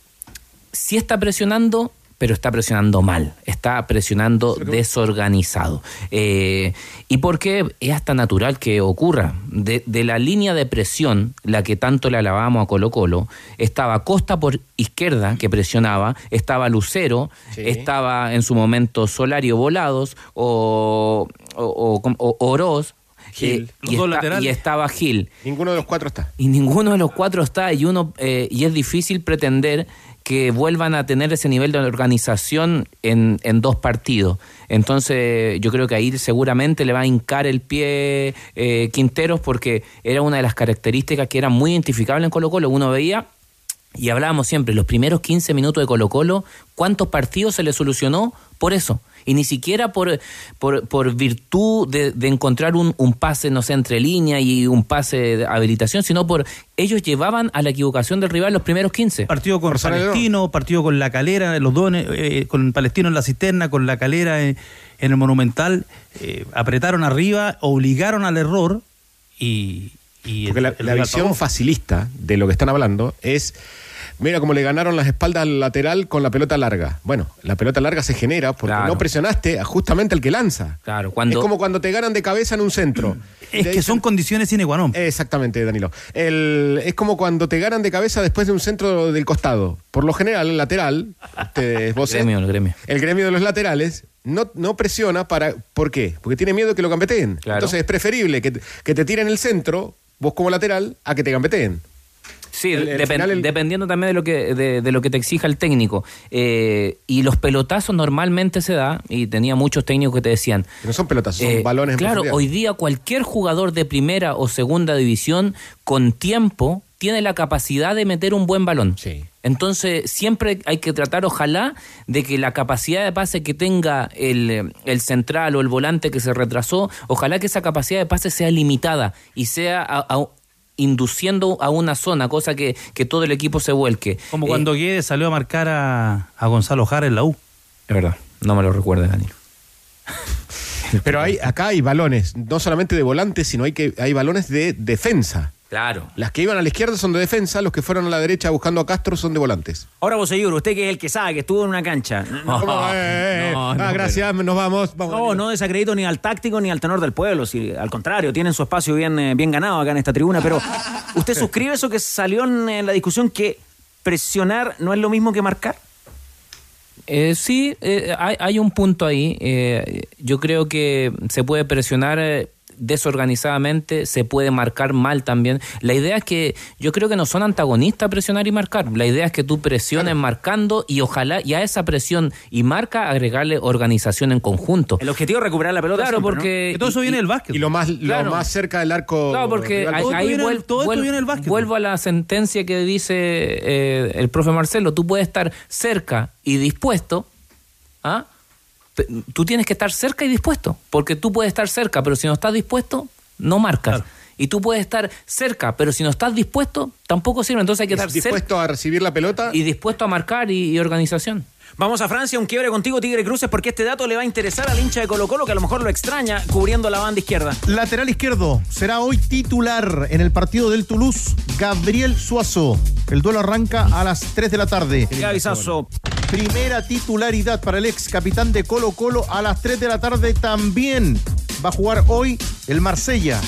sí está presionando, pero está presionando mal, está presionando desorganizado. Eh, ¿Y por qué es hasta natural que ocurra? De, de la línea de presión, la que tanto le alabamos a Colo Colo, estaba Costa por izquierda, que presionaba, estaba Lucero, estaba en su momento Solario Volados o, o, o- o Oroz. Gil. eh, Los y, dos está- laterales. y estaba Gil Ninguno de los cuatro está. y ninguno de los cuatro está y uno eh, y es difícil pretender que vuelvan a tener ese nivel de organización en, en dos partidos. Entonces yo creo que ahí seguramente le va a hincar el pie eh, Quinteros porque era una de las características que era muy identificable en Colo Colo. Uno veía y hablábamos siempre, los primeros 15 minutos de Colo Colo, ¿cuántos partidos se le solucionó por eso? Y ni siquiera por, por, por virtud de, de encontrar un, un pase, no sé, entre línea y un pase de habilitación, sino por ellos llevaban a la equivocación del rival los primeros 15. Partido con Palestino, partido con La Calera, los dos, eh, con Palestino en la cisterna, con La Calera en, en el Monumental, eh, apretaron arriba, obligaron al error y... y Porque el- la, el la rival visión facilista de lo que están hablando es, mira cómo le ganaron las espaldas al lateral con la pelota larga. Bueno, la pelota larga se genera porque Claro. no presionaste a justamente al que lanza. Claro, cuando... Es como cuando te ganan de cabeza en un centro. Es que son condiciones sine qua non. Exactamente, Danilo. El- es como cuando te ganan de cabeza después de un centro del costado. Por lo general, el lateral, ustedes, vos, gremio, el gremio. el gremio de los laterales no, no presiona para. ¿Por qué? Porque tiene miedo que lo gambeteen. Claro. Entonces es preferible que, te- que te tiren el centro, vos como lateral, a que te gambeteen. Sí, El- el depen- final, el- dependiendo también de lo que de, de lo que te exija el técnico. Eh, y los pelotazos normalmente se da, y tenía muchos técnicos que te decían. No son pelotas, son eh, balones Claro, hoy día cualquier jugador de primera o segunda división con tiempo tiene la capacidad de meter un buen balón. Entonces, siempre hay que tratar, ojalá, de que la capacidad de pase que tenga el, el central o el volante que se retrasó, ojalá que esa capacidad de pase sea limitada y sea a- a- induciendo a una zona, cosa que, que todo el equipo se vuelque. Como Eh, cuando Guedes salió a marcar a, a Gonzalo Jara en la U. Es verdad, no me lo recuerdes, Danilo. Pero hay, acá hay balones, no solamente de volantes, sino hay, que, hay balones de defensa. Claro. Las que iban a la izquierda son de defensa, los que fueron a la derecha buscando a Castro son de volantes. Ahora vos, señor, usted que es el que sabe, que estuvo en una cancha. No. Eh, eh, eh. ah, gracias, nos vamos. vamos No, no desacredito ni al táctico ni al tenor del pueblo. Si, al contrario, tienen su espacio bien, eh, bien ganado acá en esta tribuna. Pero, ¿usted suscribe eso que salió en, en la discusión que presionar no es lo mismo que marcar? Eh, sí, eh, hay, hay un punto ahí. Eh, yo creo que se puede presionar eh, desorganizadamente, se puede marcar mal también. La idea es que yo creo que no son antagonistas presionar y marcar. La idea es que tú presiones marcando y ojalá y a esa presión y marca agregarle organización en conjunto. El objetivo es recuperar la pelota. Claro, siempre, ¿no? porque Que todo eso viene del básquet. Y lo más, Claro. lo más cerca del arco. Claro, porque rival ahí, Todo ahí viene- vuel- todo vuel- viene del básquet. vuelvo a la sentencia que dice eh, el profe Marcelo. Tú puedes estar cerca y dispuesto. ¿ah? Tú tienes que estar cerca y dispuesto. Porque tú puedes estar cerca, pero si no estás dispuesto, no marcas. Y tú puedes estar cerca, pero si no estás dispuesto, tampoco sirve. Entonces hay que estar cerca dispuesto a recibir la pelota. y dispuesto a marcar y, y organización. Vamos a Francia, un quiebre contigo, Tigre Cruces, porque este dato le va a interesar al hincha de Colo Colo, que a lo mejor lo extraña cubriendo la banda izquierda. Lateral izquierdo será hoy titular en el partido del Toulouse, Gabriel Suazo. El duelo arranca a las 3 de la tarde. Gaby Sasso. Primera titularidad para el ex capitán de Colo Colo a las 3 de la tarde también. Va a jugar hoy el Marsella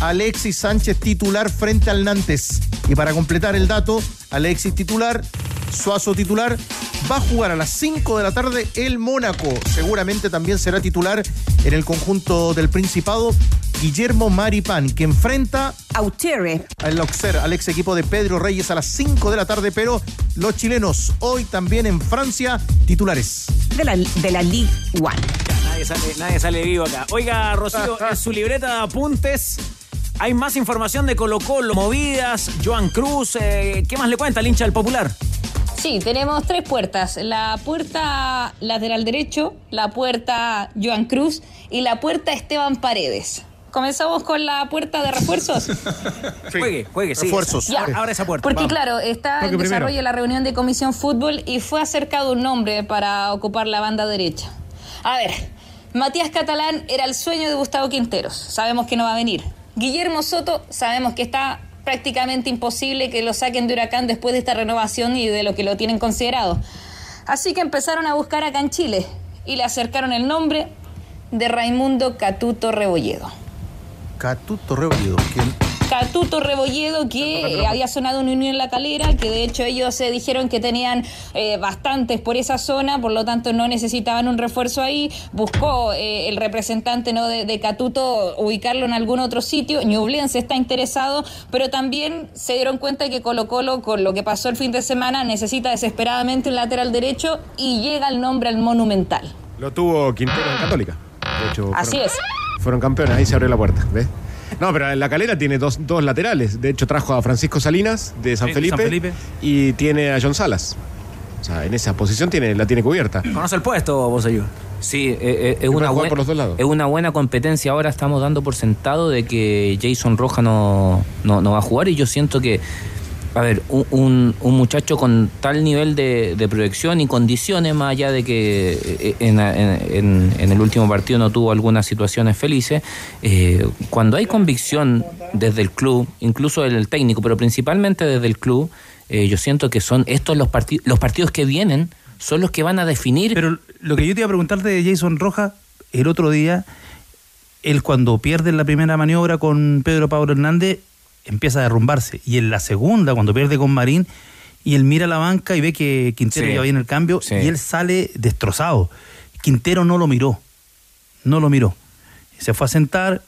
Alexis Sánchez titular frente al Nantes. Y para completar el dato, Alexis titular, Suazo titular, va a jugar a las 5 de la tarde el Mónaco. Seguramente también será titular en el conjunto del Principado Guillermo Maripán, que enfrenta Auxerre. al Auxerre, al ex equipo de Pedro Reyes a las 5 de la tarde, pero los chilenos hoy también en Francia titulares. De la, de la Ligue One. Nadie sale, nadie sale vivo acá. Oiga, Rocío, en su libreta de apuntes hay más información de Colo Colo, movidas, Joan Cruz. eh, ¿Qué más le cuenta el hincha del Popular? Sí, tenemos tres puertas. La puerta lateral derecho, la puerta Joan Cruz y la puerta Esteban Paredes. Comenzamos con la puerta de refuerzos. Juegue, juegue, sí. Refuerzos. Ya. Abra esa puerta. Porque vamos. claro, está en primero. desarrollo la reunión de Comisión Fútbol y fue acercado un nombre para ocupar la banda derecha. A ver, Matías Catalán era el sueño de Gustavo Quinteros. Sabemos que no va a venir. Guillermo Soto, sabemos que está prácticamente imposible que lo saquen de Huracán después de esta renovación y de lo que lo tienen considerado. Así que empezaron a buscar acá en Chile y le acercaron el nombre de Raimundo Catuto Rebolledo. Catuto Rebolledo, quien Catuto Rebolledo, que eh, había sonado una unión en la calera, que de hecho ellos se dijeron que tenían eh, bastantes por esa zona, por lo tanto no necesitaban un refuerzo ahí. Buscó eh, el representante ¿no? de, de Catuto ubicarlo en algún otro sitio. Ñublense está interesado, pero también se dieron cuenta que Colo Colo, con lo que pasó el fin de semana, necesita desesperadamente un lateral derecho y llega el nombre al Monumental. Lo tuvo Quintero en Católica. De hecho, Así fueron, es. fueron campeones, ahí se abrió la puerta, ¿ves? No, pero la calera tiene dos, dos laterales. De hecho, trajo a Francisco Salinas de San, Sí, Felipe, San Felipe. y tiene a John Salas. O sea, en esa posición tiene, la tiene cubierta. ¿Conoce el puesto, vos, ayuda? Sí, eh, eh, es, una jugar buen- por los dos lados. es una buena competencia. Ahora estamos dando por sentado de que Jason Roja no, no, no va a jugar y yo siento que, a ver, un, un- muchacho con tal nivel de, proyección y condiciones, más allá de que eh, en, el último partido no tuvo algunas situaciones felices, eh, cuando hay convicción desde el club, incluso del técnico, pero principalmente desde el club, eh, yo siento que son estos los, parti- los partidos que vienen, son los que van a definir Pero lo que yo te iba a preguntar de Jason Rojas, el otro día, él cuando pierde la primera maniobra con Pedro Pablo Hernández, empieza a derrumbarse. Y en la segunda, cuando pierde con Marín, y él mira la banca y ve que Quintero Sí. ya viene el cambio, Sí. y él sale destrozado. Quintero no lo miró, no lo miró. Se fue a sentar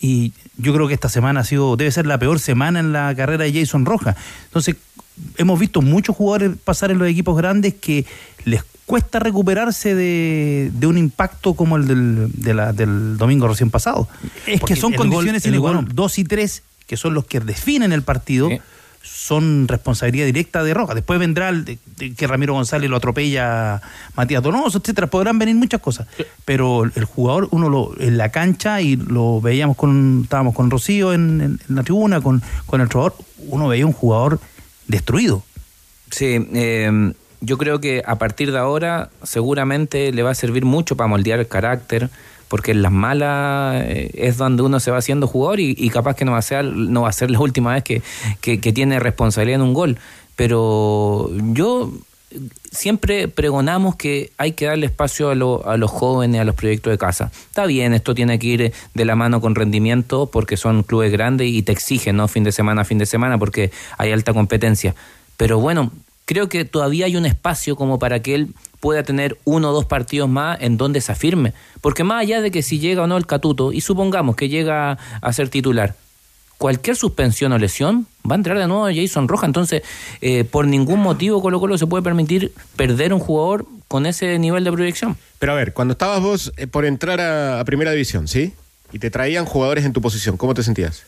y yo creo que esta semana ha sido, debe ser la peor semana en la carrera de Jason Rojas. Entonces, hemos visto muchos jugadores pasar en los equipos grandes que les cuesta recuperarse de, de un impacto como el del, de la- del domingo recién pasado. Es Porque que son condiciones qua non. Dos y tres, que son los que definen el partido, Sí. son responsabilidad directa de Rojas. Después vendrá el de- de que Ramiro González lo atropella Matías Donoso, etcétera. Podrán venir muchas cosas. Pero el jugador, uno lo, en la cancha, y lo veíamos con, estábamos con Rocío en, en- en la tribuna, con, con el jugador, uno veía un jugador destruido. Sí, eh, yo creo que a partir de ahora seguramente le va a servir mucho para moldear el carácter, porque en las malas eh, es donde uno se va haciendo jugador y, capaz que no va a ser, no va a ser la última vez que, que- que tiene responsabilidad en un gol. Pero yo siempre pregonamos que hay que darle espacio a, lo- a los jóvenes, a los proyectos de casa. Está bien, esto tiene que ir de la mano con rendimiento porque son clubes grandes y te exigen, ¿no? Fin de semana fin de semana porque hay alta competencia. Pero bueno, creo que todavía hay un espacio como para que él pueda tener uno o dos partidos más en donde se afirme. Porque más allá de que si llega o no el Catuto, y supongamos que llega a ser titular, cualquier suspensión o lesión va a entrar de nuevo Jason Roja. Entonces, eh, por ningún motivo Colo Colo se puede permitir perder un jugador con ese nivel de proyección. Pero a ver, cuando estabas vos eh, por entrar a, a Primera División, ¿sí? Y te traían jugadores en tu posición, ¿cómo te sentías?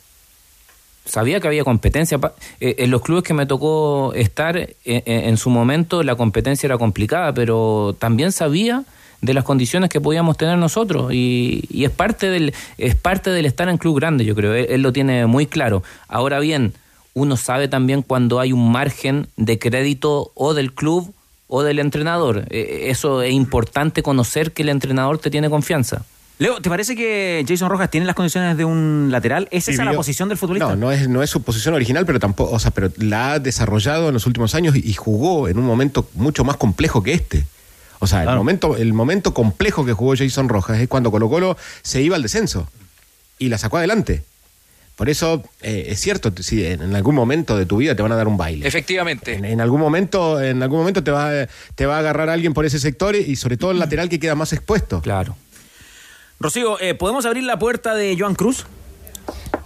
Sabía que había competencia. eh, en los clubes que me tocó estar, eh, eh, en su momento la competencia era complicada, pero también sabía de las condiciones que podíamos tener nosotros y, es parte del es parte del estar en club grande yo creo él, lo tiene muy claro ahora bien uno sabe también cuando hay un margen de crédito o del club o del entrenador eso es importante conocer que el entrenador te tiene confianza Leo, ¿te parece que Jason Rojas tiene las condiciones de un lateral? ¿Es esa la Vivió- posición del futbolista? No, no es, no es su posición original, pero tampoco, o sea, pero la ha desarrollado en los últimos años y, y jugó en un momento mucho más complejo que este. O sea, el momento, el momento complejo que jugó Jason Rojas es cuando Colo Colo se iba al descenso y la sacó adelante. Por eso eh, es cierto, si en, algún momento de tu vida te van a dar un baile. Efectivamente. En, en algún momento, en algún momento te va, a- te va a agarrar alguien por ese sector y, y sobre todo el lateral que queda más expuesto. Claro. Rocío, eh, ¿podemos abrir la puerta de Joan Cruz?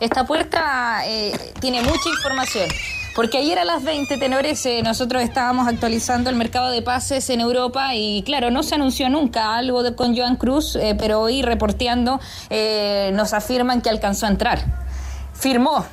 Esta puerta eh, tiene mucha información. Porque ayer a las 20, tenores, eh, nosotros estábamos actualizando el mercado de pases en Europa y claro, no se anunció nunca algo con Joan Cruz, pero hoy reporteando nos afirman que alcanzó a entrar. Firmó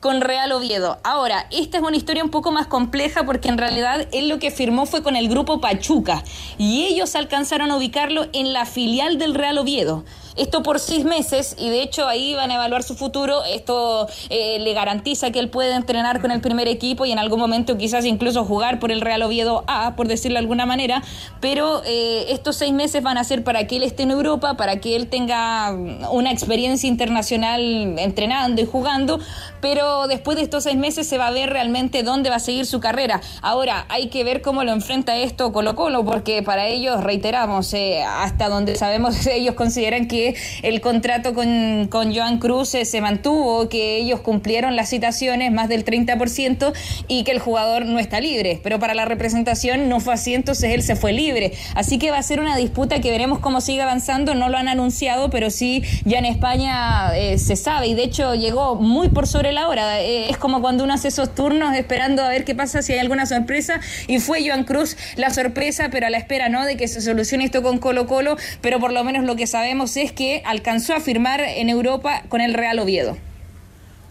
con Real Oviedo. Ahora, esta es una historia un poco más compleja porque en realidad él lo que firmó fue con el grupo Pachuca y ellos alcanzaron a ubicarlo en la filial del Real Oviedo. Esto por seis meses y de hecho ahí van a evaluar su futuro. Esto eh, le garantiza que él puede entrenar con el primer equipo y en algún momento quizás incluso jugar por el Real Oviedo A, por decirlo de alguna manera. Pero eh, estos seis meses van a ser para que él esté en Europa, para que él tenga una experiencia internacional entrenando y jugando. Pero después de estos seis meses se va a ver realmente dónde va a seguir su carrera. Ahora hay que ver cómo lo enfrenta esto Colo Colo, porque para ellos, reiteramos, eh, hasta donde sabemos, ellos consideran que el contrato con, con Joan Cruz eh, se mantuvo, que ellos cumplieron las citaciones, más del 30%, y que el jugador no está libre. Pero para la representación no fue así, entonces él se fue libre. Así que va a ser una disputa que veremos cómo sigue avanzando. No lo han anunciado, pero sí ya en España eh, se sabe, y de hecho llegó muy por sobre la hora. Eh, es como cuando uno hace esos turnos esperando a ver qué pasa, si hay alguna sorpresa, y fue Joan Cruz la sorpresa, pero a la espera no de que se solucione esto con Colo Colo, pero por lo menos lo que sabemos es que alcanzó a firmar en Europa con el Real Oviedo.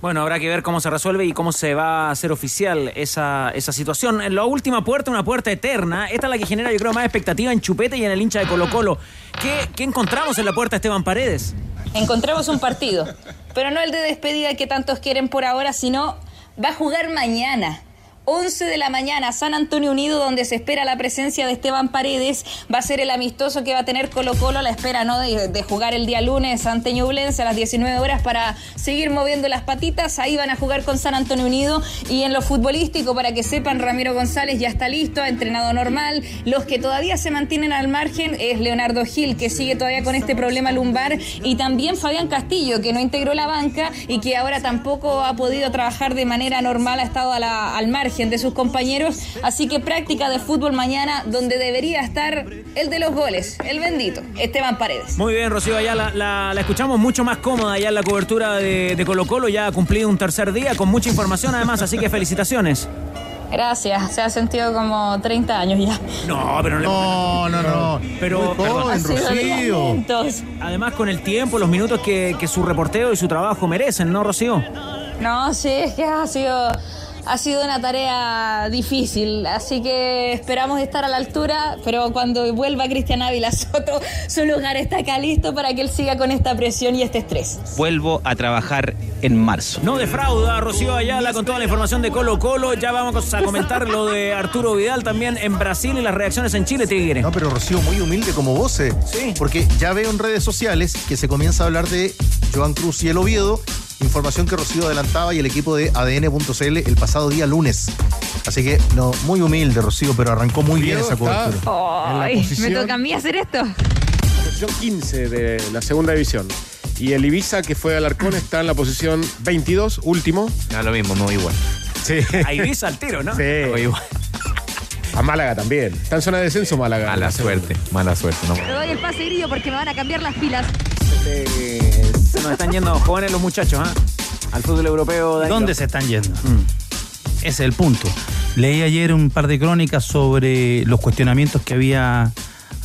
Bueno, habrá que ver cómo se resuelve y cómo se va a hacer oficial esa, esa situación. En la última puerta, una puerta eterna. Esta es la que genera, yo creo, más expectativa en Chupete y en el hincha de Colo Colo. ¿Qué, qué encontramos en la puerta Esteban Paredes? Encontramos un partido, pero no el de despedida que tantos quieren por ahora, sino va a jugar mañana. 11 de la mañana, San Antonio Unido, donde se espera la presencia de Esteban Paredes. Va a ser el amistoso que va a tener Colo Colo a la espera ¿no? de, jugar el día lunes ante Ñublense a las 19 horas para seguir moviendo las patitas. Ahí van a jugar con San Antonio Unido. Y en lo futbolístico, para que sepan, Ramiro González ya está listo, ha entrenado normal. Los que todavía se mantienen al margen es Leonardo Gil, que sigue todavía con este problema lumbar. Y también Fabián Castillo, que no integró la banca y que ahora tampoco ha podido trabajar de manera normal, ha estado al margen de sus compañeros. Así que práctica de fútbol mañana, donde debería estar el de los goles, el bendito, Esteban Paredes. Muy bien, Rocío, allá la, la- la escuchamos mucho más cómoda ya en la cobertura de, de Colo Colo. Ya ha cumplido un tercer día con mucha información además, así que felicitaciones. Gracias, se ha sentido como 30 años ya. No, pero No, no, no. Pero, joven, Ha sido de Rocío. además con el tiempo, los minutos que, que su reporteo y su trabajo merecen, ¿no, Rocío? No, sí, es que ha sido, ha sido una tarea difícil, así que esperamos estar a la altura, pero cuando vuelva Cristian Ávila Soto, su lugar está acá listo para que él siga con esta presión y este estrés. Vuelvo a trabajar en marzo. No defrauda Rocío Ayala con toda la información de Colo Colo. Ya vamos a comentar lo de Arturo Vidal también en Brasil y las reacciones en Chile, Tigre. No, pero Rocío, muy humilde como vos. eh. Sí. Porque ya veo en redes sociales que se comienza a hablar de Joan Cruz y el Oviedo. Información que Rocío adelantaba y el equipo de ADN.cl el pasado día lunes. Así que, no, muy humilde, Rocío, pero arrancó muy bien esa cobertura. me toca a mí hacer esto. posición 15 de la segunda división. Y el Ibiza, que fue Alarcón, está en la posición 22, último. Da lo mismo, me voy igual. Sí. Ahí visa al tiro, ¿no? Sí. Me voy igual. A Málaga también. Está en zona de descenso Málaga. Mala suerte, mala suerte. No. Te doy el pase grillo porque me van a cambiar las pilas. Eh, se nos están yendo jóvenes los muchachos, ¿ah? Al fútbol europeo. Danilo. ¿Dónde se están yendo? Ese es el punto. Leí ayer un par de crónicas sobre los cuestionamientos que había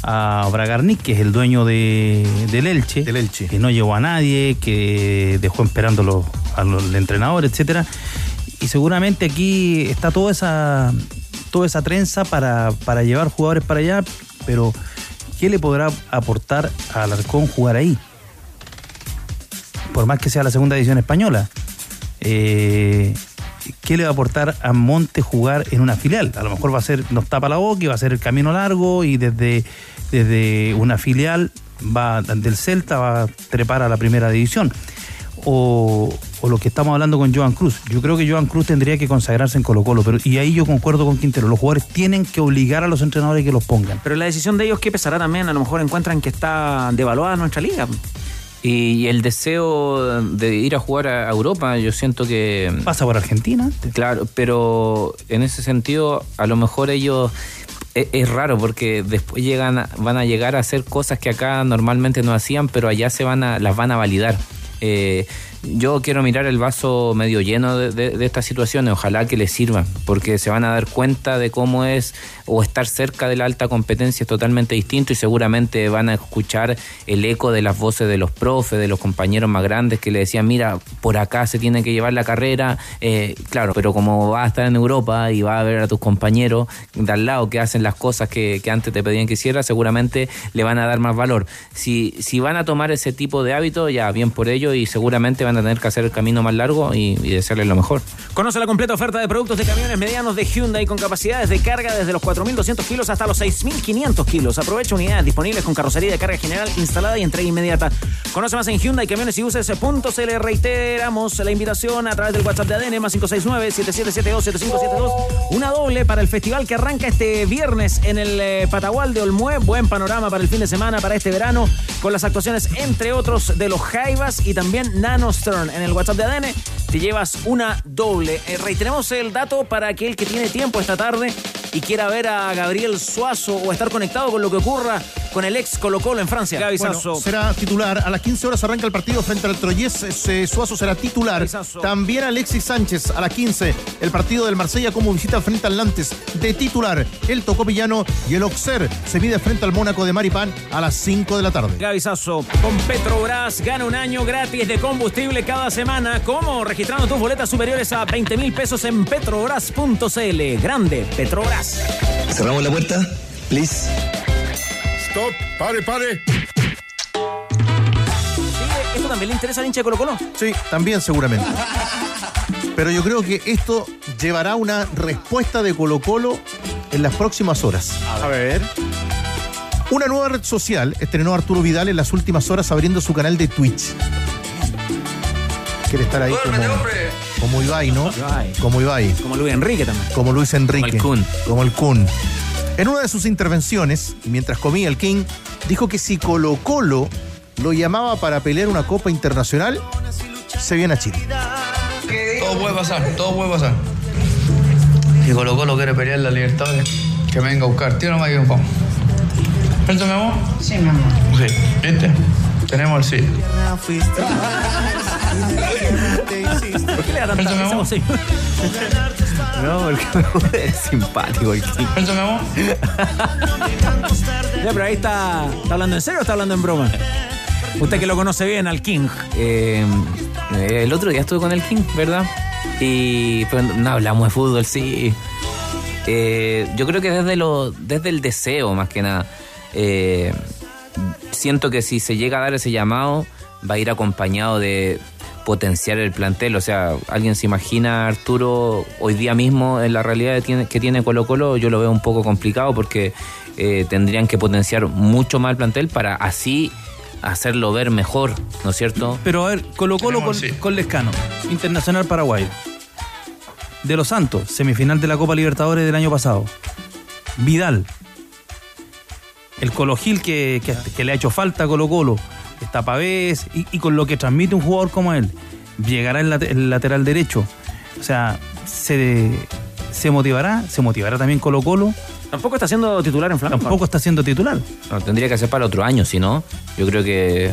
a Bragarnik, que es el dueño de, del Elche, Del Elche. que no llevó a nadie, que dejó esperando a los, a los el entrenador, etcétera. Y seguramente aquí está toda esa toda esa trenza para, para llevar jugadores para allá, pero ¿qué le podrá aportar a Alarcón jugar ahí? Por más que sea la segunda edición española. Eh, ¿Qué le va a aportar a Monte jugar en una filial? A lo mejor va a ser, nos tapa la boca y va a ser el camino largo y desde, desde una filial va del Celta va a trepar a la primera división. O, o lo que estamos hablando con Joan Cruz. Yo creo que Joan Cruz tendría que consagrarse en Colo Colo, pero y ahí yo concuerdo con Quintero. Los jugadores tienen que obligar a los entrenadores que los pongan. Pero la decisión de ellos, ¿qué pesará también? A lo mejor encuentran que está devaluada nuestra liga. Y el deseo de ir a jugar a Europa, yo siento que... Pasa por Argentina. Claro, pero en ese sentido, a lo mejor ellos... e- Es raro porque después llegan van a llegar a hacer cosas que acá normalmente no hacían, pero allá se van a, las van a validar. Eh, yo quiero mirar el vaso medio lleno de, de- de estas situaciones, ojalá que les sirvan, porque se van a dar cuenta de cómo es o estar cerca de la alta competencia es totalmente distinto y seguramente van a escuchar el eco de las voces de los profes, de los compañeros más grandes que le decían, mira, por acá se tiene que llevar la carrera, eh, claro, pero como vas a estar en Europa y vas a ver a tus compañeros de al lado que hacen las cosas que, que antes te pedían que hicieras, seguramente le van a dar más valor. Si, si van a tomar ese tipo de hábito, ya bien por ello y seguramente van a tener que hacer el camino más largo y, y desearles lo mejor. Conoce la completa oferta de productos de camiones medianos de Hyundai con capacidades de carga desde los 4.200 kilos hasta los 6.500 kilos. Aprovecha unidades disponibles con carrocería de carga general instalada y entrega inmediata. Conoce más en Hyundai Camiones y Buses.cl. Reiteramos la invitación a través del WhatsApp de ADN más 569-7772-7572. Una doble para el festival que arranca este viernes en el eh, Patagual de Olmué. Buen panorama para el fin de semana, para este verano, con las actuaciones, entre otros, de los Jaivas y también Nano Stern. En el WhatsApp de ADN te llevas una doble. Eh, reiteremos el dato para aquel que tiene tiempo esta tarde y quiera ver a Gabriel Suazo o estar conectado con lo que ocurra con el ex Colo Colo en Francia. Gaby Bueno, Sasso. será titular. A las 15 horas arranca el partido frente al Troyes. Ese Suazo será titular. También Alexis Sánchez a las 15. El partido del Marsella como visita frente al Nantes de titular. El Tocopillano y el Auxerre se mide frente al Mónaco de Maripán a las 5 de la tarde. Sasso, con Petrobras gana un año gratis de combustible cada semana. ¿Cómo? Registrando tus boletas superiores a 20 mil pesos en petrobras.cl. Grande, Petrobras. Cerramos la puerta, please. Stop, pare, pare. ¿Esto también le interesa al hincha de Colo Colo? Sí, también seguramente. Pero yo creo que esto llevará una respuesta de Colo Colo en las próximas horas. A ver. Una nueva red social estrenó Arturo Vidal en las últimas horas abriendo su canal de Twitch. Quiere estar ahí como, como Ibai, ¿no? Como Ibai. Como Luis Enrique también. Como Luis Enrique. Como el Kun. Como el Kun. En una de sus intervenciones, mientras comía el King, dijo que si Colo Colo lo llamaba para pelear una Copa Internacional, se viene a Chile. Todo puede pasar, todo puede pasar. Si Colo Colo quiere pelear la Libertadores, que me venga a buscar. Tío, nomás que vamos. ¿Esto, mi amor? Sí, mi amor. Sí, ¿viste? Tenemos el sí. ¿Por qué le da tanta señor? No, porque es simpático el King. ¿Esto, mi amor? Ya, pero ahí está. ¿Está hablando en serio o está hablando en broma? Usted que lo conoce bien al King. Eh, eh, el otro día estuve con el King, ¿verdad? Y pero no hablamos de fútbol, sí. Eh, yo creo que desde lo, desde el deseo, más que nada. Eh, siento que si se llega a dar ese llamado, va a ir acompañado de potenciar el plantel. O sea, alguien se imagina a Arturo hoy día mismo en la realidad que tiene, que tiene Colo Colo, yo lo veo un poco complicado porque eh, tendrían que potenciar mucho más el plantel para así hacerlo ver mejor, ¿no es cierto? Pero a ver, Colo Colo con, sí. con Lescano, Internacional Paraguay. De los Santos, semifinal de la Copa Libertadores del año pasado. Vidal. El Colo Gil que, que- que le ha hecho falta a Colo Colo. Está Pavés y, y con lo que transmite un jugador como él. Llegará el, late- el lateral derecho. O sea, se, se motivará, se motivará también Colo Colo. Tampoco está siendo titular en Flamengo. Tampoco está siendo titular. No, tendría que ser para el otro año, si no, yo creo que...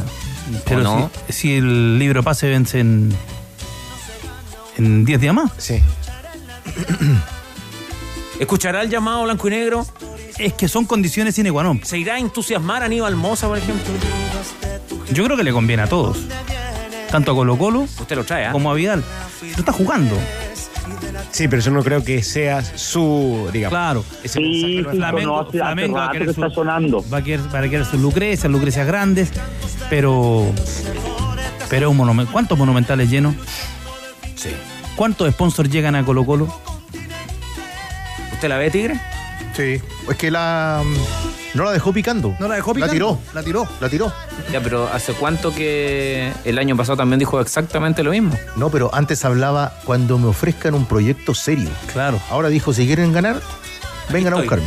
Pero ¿o no? si, si el libro pase vence en en 10 días más. Sí. ¿Escuchará el llamado blanco y negro? Es que son condiciones sine qua non. ¿Se irá a entusiasmar a Aníbal Moza, por ejemplo? Yo creo que le conviene a todos. Tanto a Colo Colo Usted lo trae, ¿ah? como a Vidal. No está jugando. Sí, pero yo no creo que sea su, digamos. Claro. ese mensaje no es- Flamengo, Flamengo va a querer su- Va a querer, va a querer sus Lucrecias, Lucrecias grandes, pero. Pero un monumen- ¿cuántos monumentales llenos? Sí. ¿Cuántos sponsors llegan a Colo Colo? ¿Usted la ve, Tigre? Sí. Es que la. No la dejó picando. No la dejó La picando. tiró, la tiró, la tiró. Ya, pero ¿hace cuánto que el año pasado también dijo exactamente lo mismo? No, pero antes hablaba cuando me ofrezcan un proyecto serio. Claro. Ahora dijo, si quieren ganar, vengan a buscarme.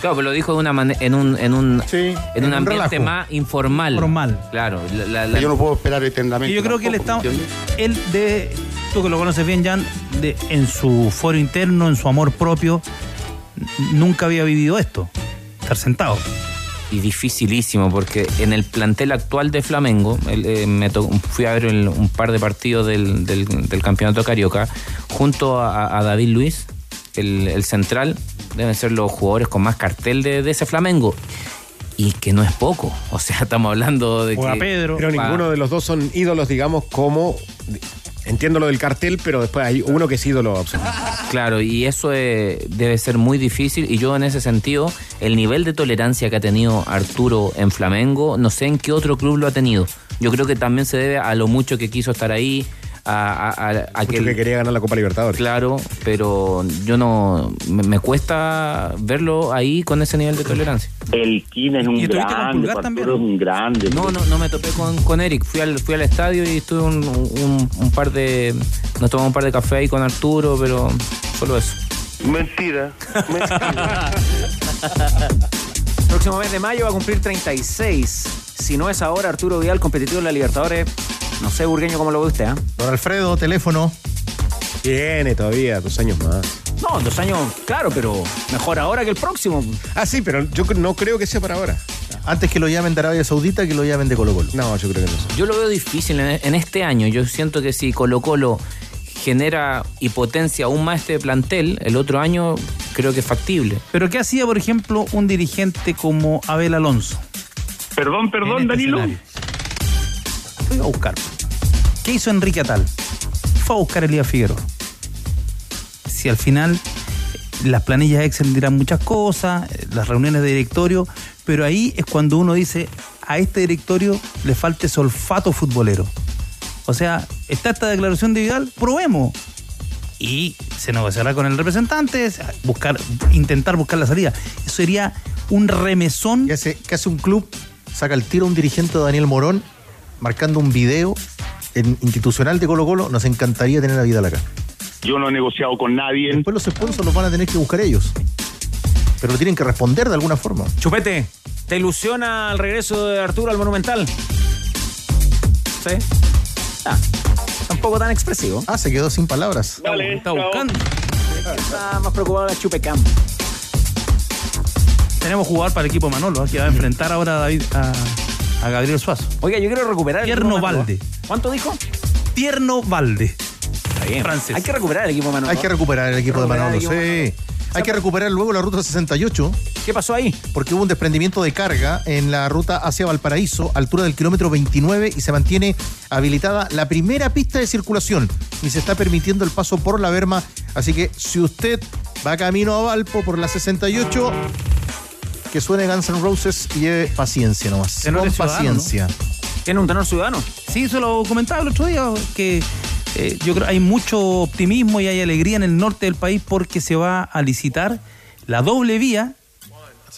Claro, pero lo dijo de una en un en un en un en un ambiente relajo. más informal. Formal. Claro. la- la- la- Yo no puedo esperar eternamente. Y yo creo que él está, él de, tú que lo conoces bien, Jan, de, en su foro interno, en su amor propio, nunca había vivido esto, estar sentado. y dificilísimo porque en el plantel actual de Flamengo el, eh, me to- fui a ver el- un par de partidos del, del- del campeonato carioca junto a, a David Luis el, el central deben ser los jugadores con más cartel de, de ese Flamengo y que no es poco o sea estamos hablando de que Pero Pa- ninguno de los dos son ídolos, digamos, como. Entiendo lo del cartel, pero después hay uno que es ídolo absoluto. Claro, y eso eh, debe ser muy difícil. Y yo en ese sentido, el nivel de tolerancia que ha tenido Arturo en Flamengo, no sé en qué otro club lo ha tenido. Yo creo que también se debe a lo mucho que quiso estar ahí, a, a- a- a Mucho que quería ganar la Copa Libertadores. Claro, pero yo no. Me, me cuesta verlo ahí con ese nivel de tolerancia. El Kin es un ¿Y grande, también? es un grande. No, no, no me topé con, con Eric. Fui al, fui al estadio y estuve un, un- un par de. Nos tomamos un par de café ahí con Arturo, pero solo eso. Mentira. Mentira. Próximo mes de mayo va a cumplir 36. Si no es ahora, Arturo Vidal, competitivo en la Libertadores. No sé, Burgueño, cómo lo ve usted, ¿ah? Don Alfredo, teléfono. Tiene todavía dos años más. No, dos años, claro, pero mejor ahora que el próximo. Ah, sí, pero yo no creo que sea para ahora. Antes que lo llamen de Arabia Saudita, que lo llamen de Colo Colo. No, yo creo que no. Yo lo veo difícil en, en este año. Yo siento que si Colo Colo genera y potencia aún más este plantel, el otro año creo que es factible. Pero ¿qué hacía, por ejemplo, un dirigente como Abel Alonso? Perdón, perdón, este Danilo. escenario. A buscar. ¿Qué hizo Enrique Atal? Fue a buscar a Elías Figueroa. Si al final las planillas Excel dirán muchas cosas, eh, las reuniones de directorio, pero ahí es cuando uno dice, a este directorio le falta ese olfato futbolero. O sea, está esta declaración de Vidal, probemos. Y se negociará con el representante, buscar, intentar buscar la salida. Eso sería un remesón. ¿Qué hace, qué hace un club? Saca el tiro a un dirigente de Daniel Morón, marcando un video en- institucional de Colo Colo. Nos encantaría tener a Vidal acá. Yo no he negociado con nadie. Después los sponsors los van a tener que buscar ellos. Pero lo tienen que responder de alguna forma. Chupete, ¿te ilusiona el regreso de Arturo al Monumental? ¿Sí? Ah, tampoco tan expresivo. Ah, se quedó sin palabras. Vale, Está buscando. Está más preocupado la Chupecam. Tenemos jugador para el equipo Manolo, que va a enfrentar ahora a, David, a, a Gabriel Suazo. Oiga, yo quiero recuperar el Tierno. Valde. ¿Cuánto dijo? Tierno Valde. Está bien. Francés. Hay que recuperar el equipo Manolo. Hay que recuperar el equipo de Recuperar Manolo, equipo sí. Hay que recuperar luego la ruta 68. ¿Qué pasó ahí? Porque hubo un desprendimiento de carga en la ruta hacia Valparaíso, altura del kilómetro 29, y se mantiene habilitada la primera pista de circulación. Y se está permitiendo el paso por la Berma. Así que si usted va camino a Valpo por la 68, que suene Guns N' Roses y lleve paciencia nomás. Tenor Con paciencia. ¿Tiene un tenor ciudadano? Sí, eso lo comentaba el otro día, que eh, yo creo hay mucho optimismo y hay alegría en el norte del país porque se va a licitar la doble vía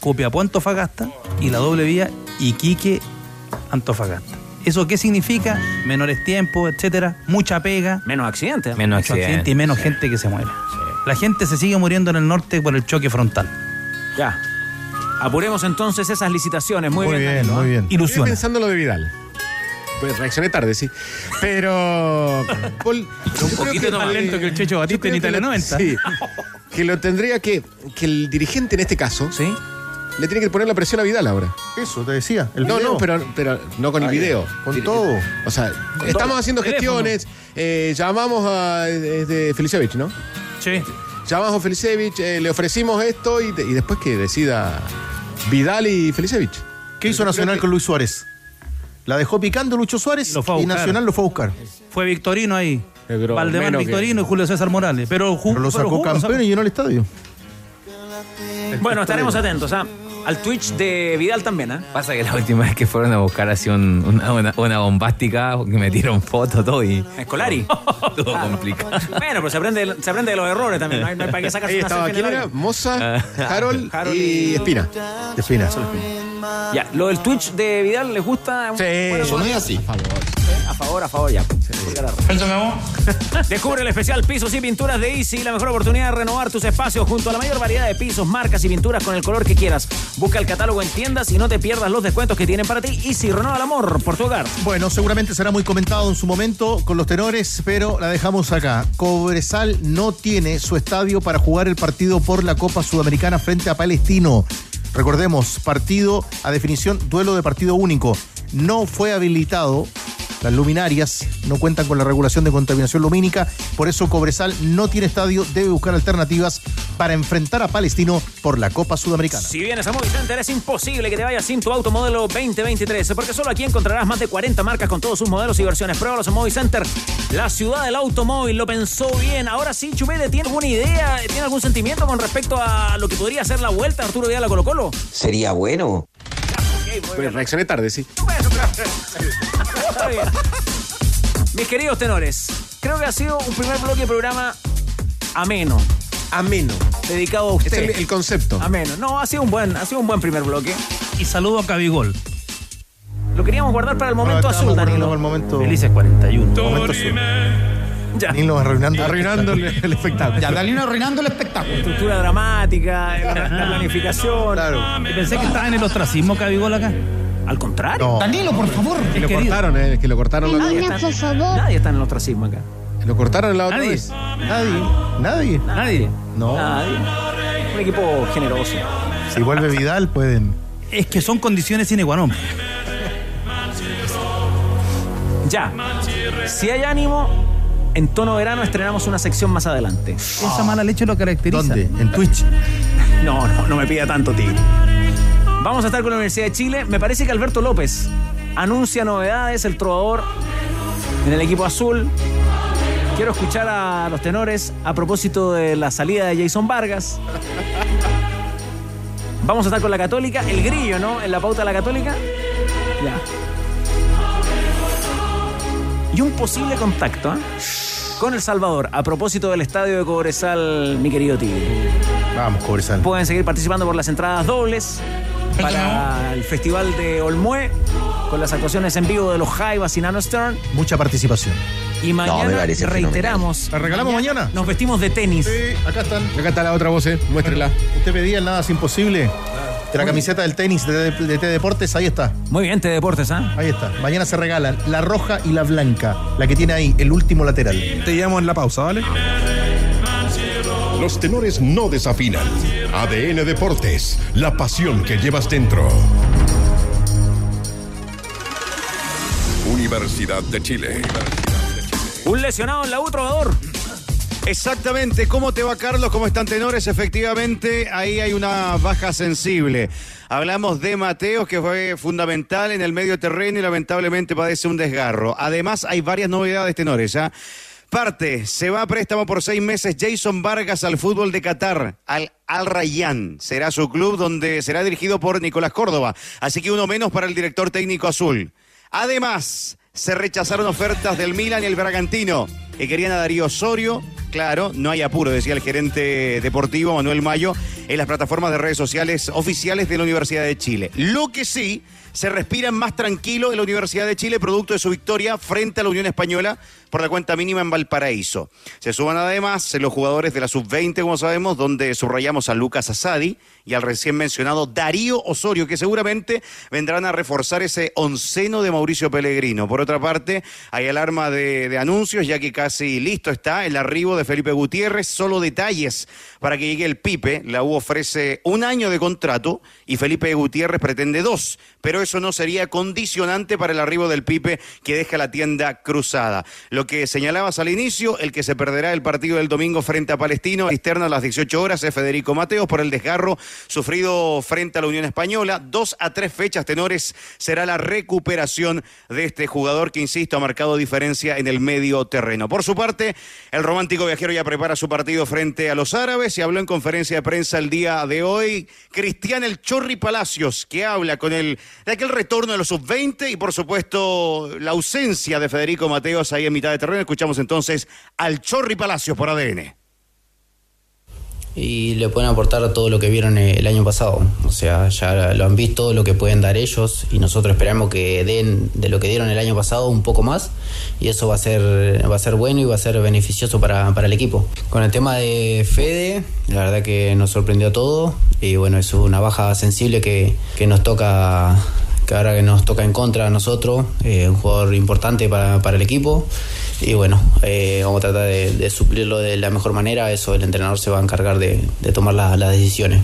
Copiapó Antofagasta y la doble vía Iquique Antofagasta. ¿Eso qué significa? Menores tiempos, etcétera, mucha pega, Menos accidentes. Menos accidente accidentes. y menos gente que se muere. La gente se sigue muriendo en el norte por el choque frontal. Ya. Apuremos entonces esas licitaciones. Muy, Muy bien, Danilo, muy ¿ah? bien. Estoy Ilusiona. pensando en lo de Vidal. Pues reaccioné tarde, sí. Pero. Paul, creo poquito más lento que el Checho Batista en Italia que lo- 90. Sí. Que lo tendría que. Que el dirigente en este caso. ¿Sí? Le tiene que poner la presión a Vidal ahora. Eso te decía. El no, video. no, pero, pero no con el video. Con Dir- todo. O sea, estamos haciendo gestiones. eh, llamamos a este, Felicevich, ¿no? Sí. Llamamos a Felicevich, eh, le ofrecimos esto y, y después que decida Vidal y Felicevich. ¿Qué hizo Nacional con Luis Suárez? La dejó picando Lucho Suárez Lo fue a y. Nacional lo fue a buscar. Fue Victorino ahí. Pero Valdemar que- Victorino y Julio César Morales. Pero, Pero lo pero sacó jugó, lo campeón y llenó el estadio. Bueno, estaremos atentos ¿ah? Al Twitch de Vidal también. ¿ah? Pasa que la última vez que fueron a buscar así un- una, una, una bombástica, que metieron fotos todo y Escolari. todo complicado. bueno, pero se aprende, se aprende de los errores también. No hay, no hay para qué sacarse Ahí una estaba, selfie en ¿quién el era? aire. Moza, Ah. Harold, Harold y y- Espina. Espina. Ya, lo del Twitch de Vidal, ¿les gusta? Sí, Bueno, es así. Sí, A favor, a favor, ya. Descubre el especial Pisos y Pinturas de Easy, la mejor oportunidad de renovar tus espacios junto a la mayor variedad de pisos, marcas y pinturas con el color que quieras. Busca el catálogo en tiendas y no te pierdas los descuentos que tienen para ti. Easy, renueva el amor por tu hogar. Bueno, seguramente será muy comentado en su momento con los tenores, pero la dejamos acá. Cobresal no tiene su estadio para jugar el partido por la Copa Sudamericana frente a Palestino. Recordemos, partido a definición, duelo de partido único. No fue habilitado. Las luminarias no cuentan con la regulación de contaminación lumínica, por eso Cobresal no tiene estadio, debe buscar alternativas para enfrentar a Palestino por la Copa Sudamericana. Si vienes a Movicenter es imposible que te vayas sin tu auto modelo 2023, porque solo aquí encontrarás más de 40 marcas con todos sus modelos y versiones. Pruébalos en Movicenter, la ciudad del automóvil, lo pensó bien. Ahora sí, Chupete, ¿tiene alguna idea, tiene algún sentimiento con respecto a lo que podría ser la vuelta de Arturo Vidal a Colo Colo? Sería bueno. Pues reaccioné tarde, sí. Está bien. Mis queridos tenores, creo que ha sido un primer bloque de programa ameno. Ameno. Dedicado a usted. Es el, el concepto. Ameno. No, ha sido un buen, ha sido un buen primer bloque. Y saludo a Cabigol. Lo queríamos guardar para el momento Ahora azul, Danilo. por el momento, Felices 41. momento azul. Ya. Danilo arruinando, Arruinando el, el espectáculo. Ya, Dalino arruinando el espectáculo. Estructura dramática, la, la planificación. Y pensé que estaba en el ostracismo Cabigol acá. Al contrario. No. Danilo, por favor. Que lo querido. cortaron, eh, que lo cortaron la, Nadie está, nadie está en el ostracismo acá. lo cortaron la otra Nadie. vez. Nadie, nadie. Nadie. No. Nadie. Un equipo generoso. Si vuelve Vidal, pueden. Es que son condiciones sine qua non. Ya. Si hay ánimo, en tono verano estrenamos una sección más adelante. Esa mala leche lo caracteriza. ¿Dónde? En Twitch. No, no, no me pida tanto, tío. Vamos a estar con la Universidad de Chile. Me parece que Alberto López anuncia novedades, el trovador en el equipo azul. Quiero escuchar a los tenores a propósito de la salida de Jason Vargas. Vamos a estar con la Católica, el grillo, ¿no? En la pauta de la Católica. Ya. Y un posible contacto ¿eh? con El Salvador a propósito del estadio de Cobresal, mi querido Tigre. Vamos, Cobresal. Pueden seguir participando por las entradas dobles para el Festival de Olmué con las actuaciones en vivo de los Jaivas y Nano Stern. Mucha participación. Y mañana me parece reiteramos. ¿La regalamos mañana? Nos vestimos de tenis. Sí, acá están. Acá está la otra voz, eh. Muéstrela. Usted pedía el nada es imposible. De la camiseta del tenis de, de T Deportes, ahí está. Muy bien, T Deportes, ¿ah? Ahí está. Mañana se regalan la roja y la blanca. La que tiene ahí, el último lateral. Te llamo en la pausa, ¿vale? Los tenores no desafinan. ADN Deportes, la pasión que llevas dentro. Universidad de Chile. Un lesionado en la U, trovador. Exactamente, ¿cómo te va Carlos? ¿Cómo están tenores? Efectivamente, ahí hay una baja sensible. Hablamos de Mateos, que fue fundamental en el medio terreno y lamentablemente padece un desgarro. Además, hay varias novedades tenores. ¿ah? Parte, se va a préstamo por seis meses Jason Vargas al fútbol de Qatar, al Al. Será su club donde será dirigido por Nicolás Córdoba. Así que uno menos para el director técnico azul. Además, se rechazaron ofertas del Milan y el Bragantino, que querían a Darío Osorio. Claro, no hay apuro, decía el gerente deportivo Manuel Mayo, en las plataformas de redes sociales oficiales de la Universidad de Chile. Lo que sí, se respira más tranquilo en la Universidad de Chile, producto de su victoria frente a la Unión Española por la cuenta mínima en Valparaíso. Se suman además los jugadores de la sub-20, como sabemos, donde subrayamos a Lucas Asadi y al recién mencionado Darío Osorio, que seguramente vendrán a reforzar ese onceno de Mauricio Pellegrino. Por otra parte, hay alarma de, de anuncios, ya que casi listo está el arribo de Felipe Gutiérrez. Solo detalles para que llegue el Pipe. La U ofrece un año de contrato y Felipe Gutiérrez pretende dos, pero eso no sería condicionante para el arribo del Pipe que deja la tienda cruzada. Lo que señalabas al inicio, el que se perderá el partido del domingo frente a Palestino, externa a las 18 horas, es Federico Mateos por el desgarro sufrido frente a la Unión Española. Dos a tres fechas tenores será la recuperación de este jugador que, insisto, ha marcado diferencia en el medio terreno. Por su parte, el romántico viajero ya prepara su partido frente a los árabes y habló en conferencia de prensa el día de hoy Cristian El Chorri Palacios, que habla con el de aquel retorno de los sub-20 y, por supuesto, la ausencia de Federico Mateos ahí en mitad de terreno. Escuchamos entonces al Chorri Palacios por ADN. y le pueden aportar todo lo que vieron el año pasado. O sea, ya lo han visto, lo que pueden dar ellos y nosotros esperamos que den de lo que dieron el año pasado un poco más y eso va a ser, va a ser bueno y va a ser beneficioso para, para el equipo. Con el tema de Fede, la verdad que nos sorprendió todo y bueno, es una baja sensible que, que nos toca que ahora que nos toca en contra a nosotros, eh, un jugador importante para, para el equipo. Y bueno, eh, vamos a tratar de, suplirlo de la mejor manera. Eso el entrenador se va a encargar de, tomar la- las decisiones.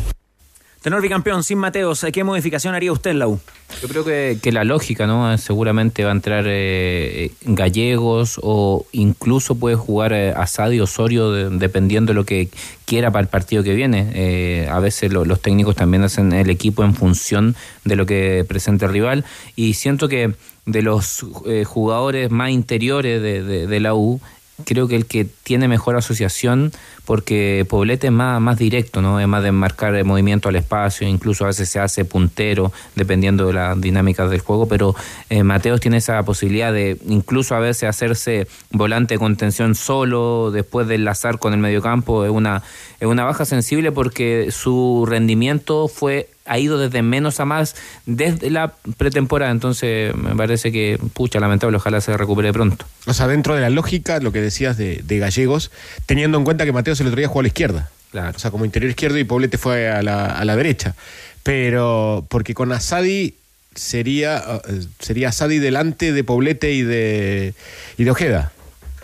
Tenor bicampeón, sin Mateos, ¿qué modificación haría usted en la U? Yo creo que, la lógica, ¿no? Seguramente va a entrar eh, gallegos o incluso puede jugar eh, Asadi Osorio de- dependiendo de lo que quiera para el partido que viene. Eh, a veces lo- los técnicos también hacen el equipo en función de lo que presenta el rival y siento que de los eh, jugadores más interiores de la U, creo que el que tiene mejor asociación, porque Poblete es más, más directo, ¿no? Es más de marcar el movimiento al espacio, incluso a veces se hace puntero, dependiendo de las dinámicas del juego, pero eh, Mateos tiene esa posibilidad de incluso a veces hacerse volante de contención solo, después de enlazar con el mediocampo, es una, es una baja sensible porque su rendimiento fue ha ido desde menos a más desde la pretemporada, entonces me parece que, pucha, lamentable, ojalá se recupere pronto. O sea, dentro de la lógica, lo que decías de, de Gallegos, teniendo en cuenta que Mateos el otro día jugó a la izquierda. Claro. O sea, como interior izquierdo y Poblete fue a la, a la derecha. Pero, porque con Asadi sería, eh, sería Asadi delante de Poblete y de, y de Ojeda.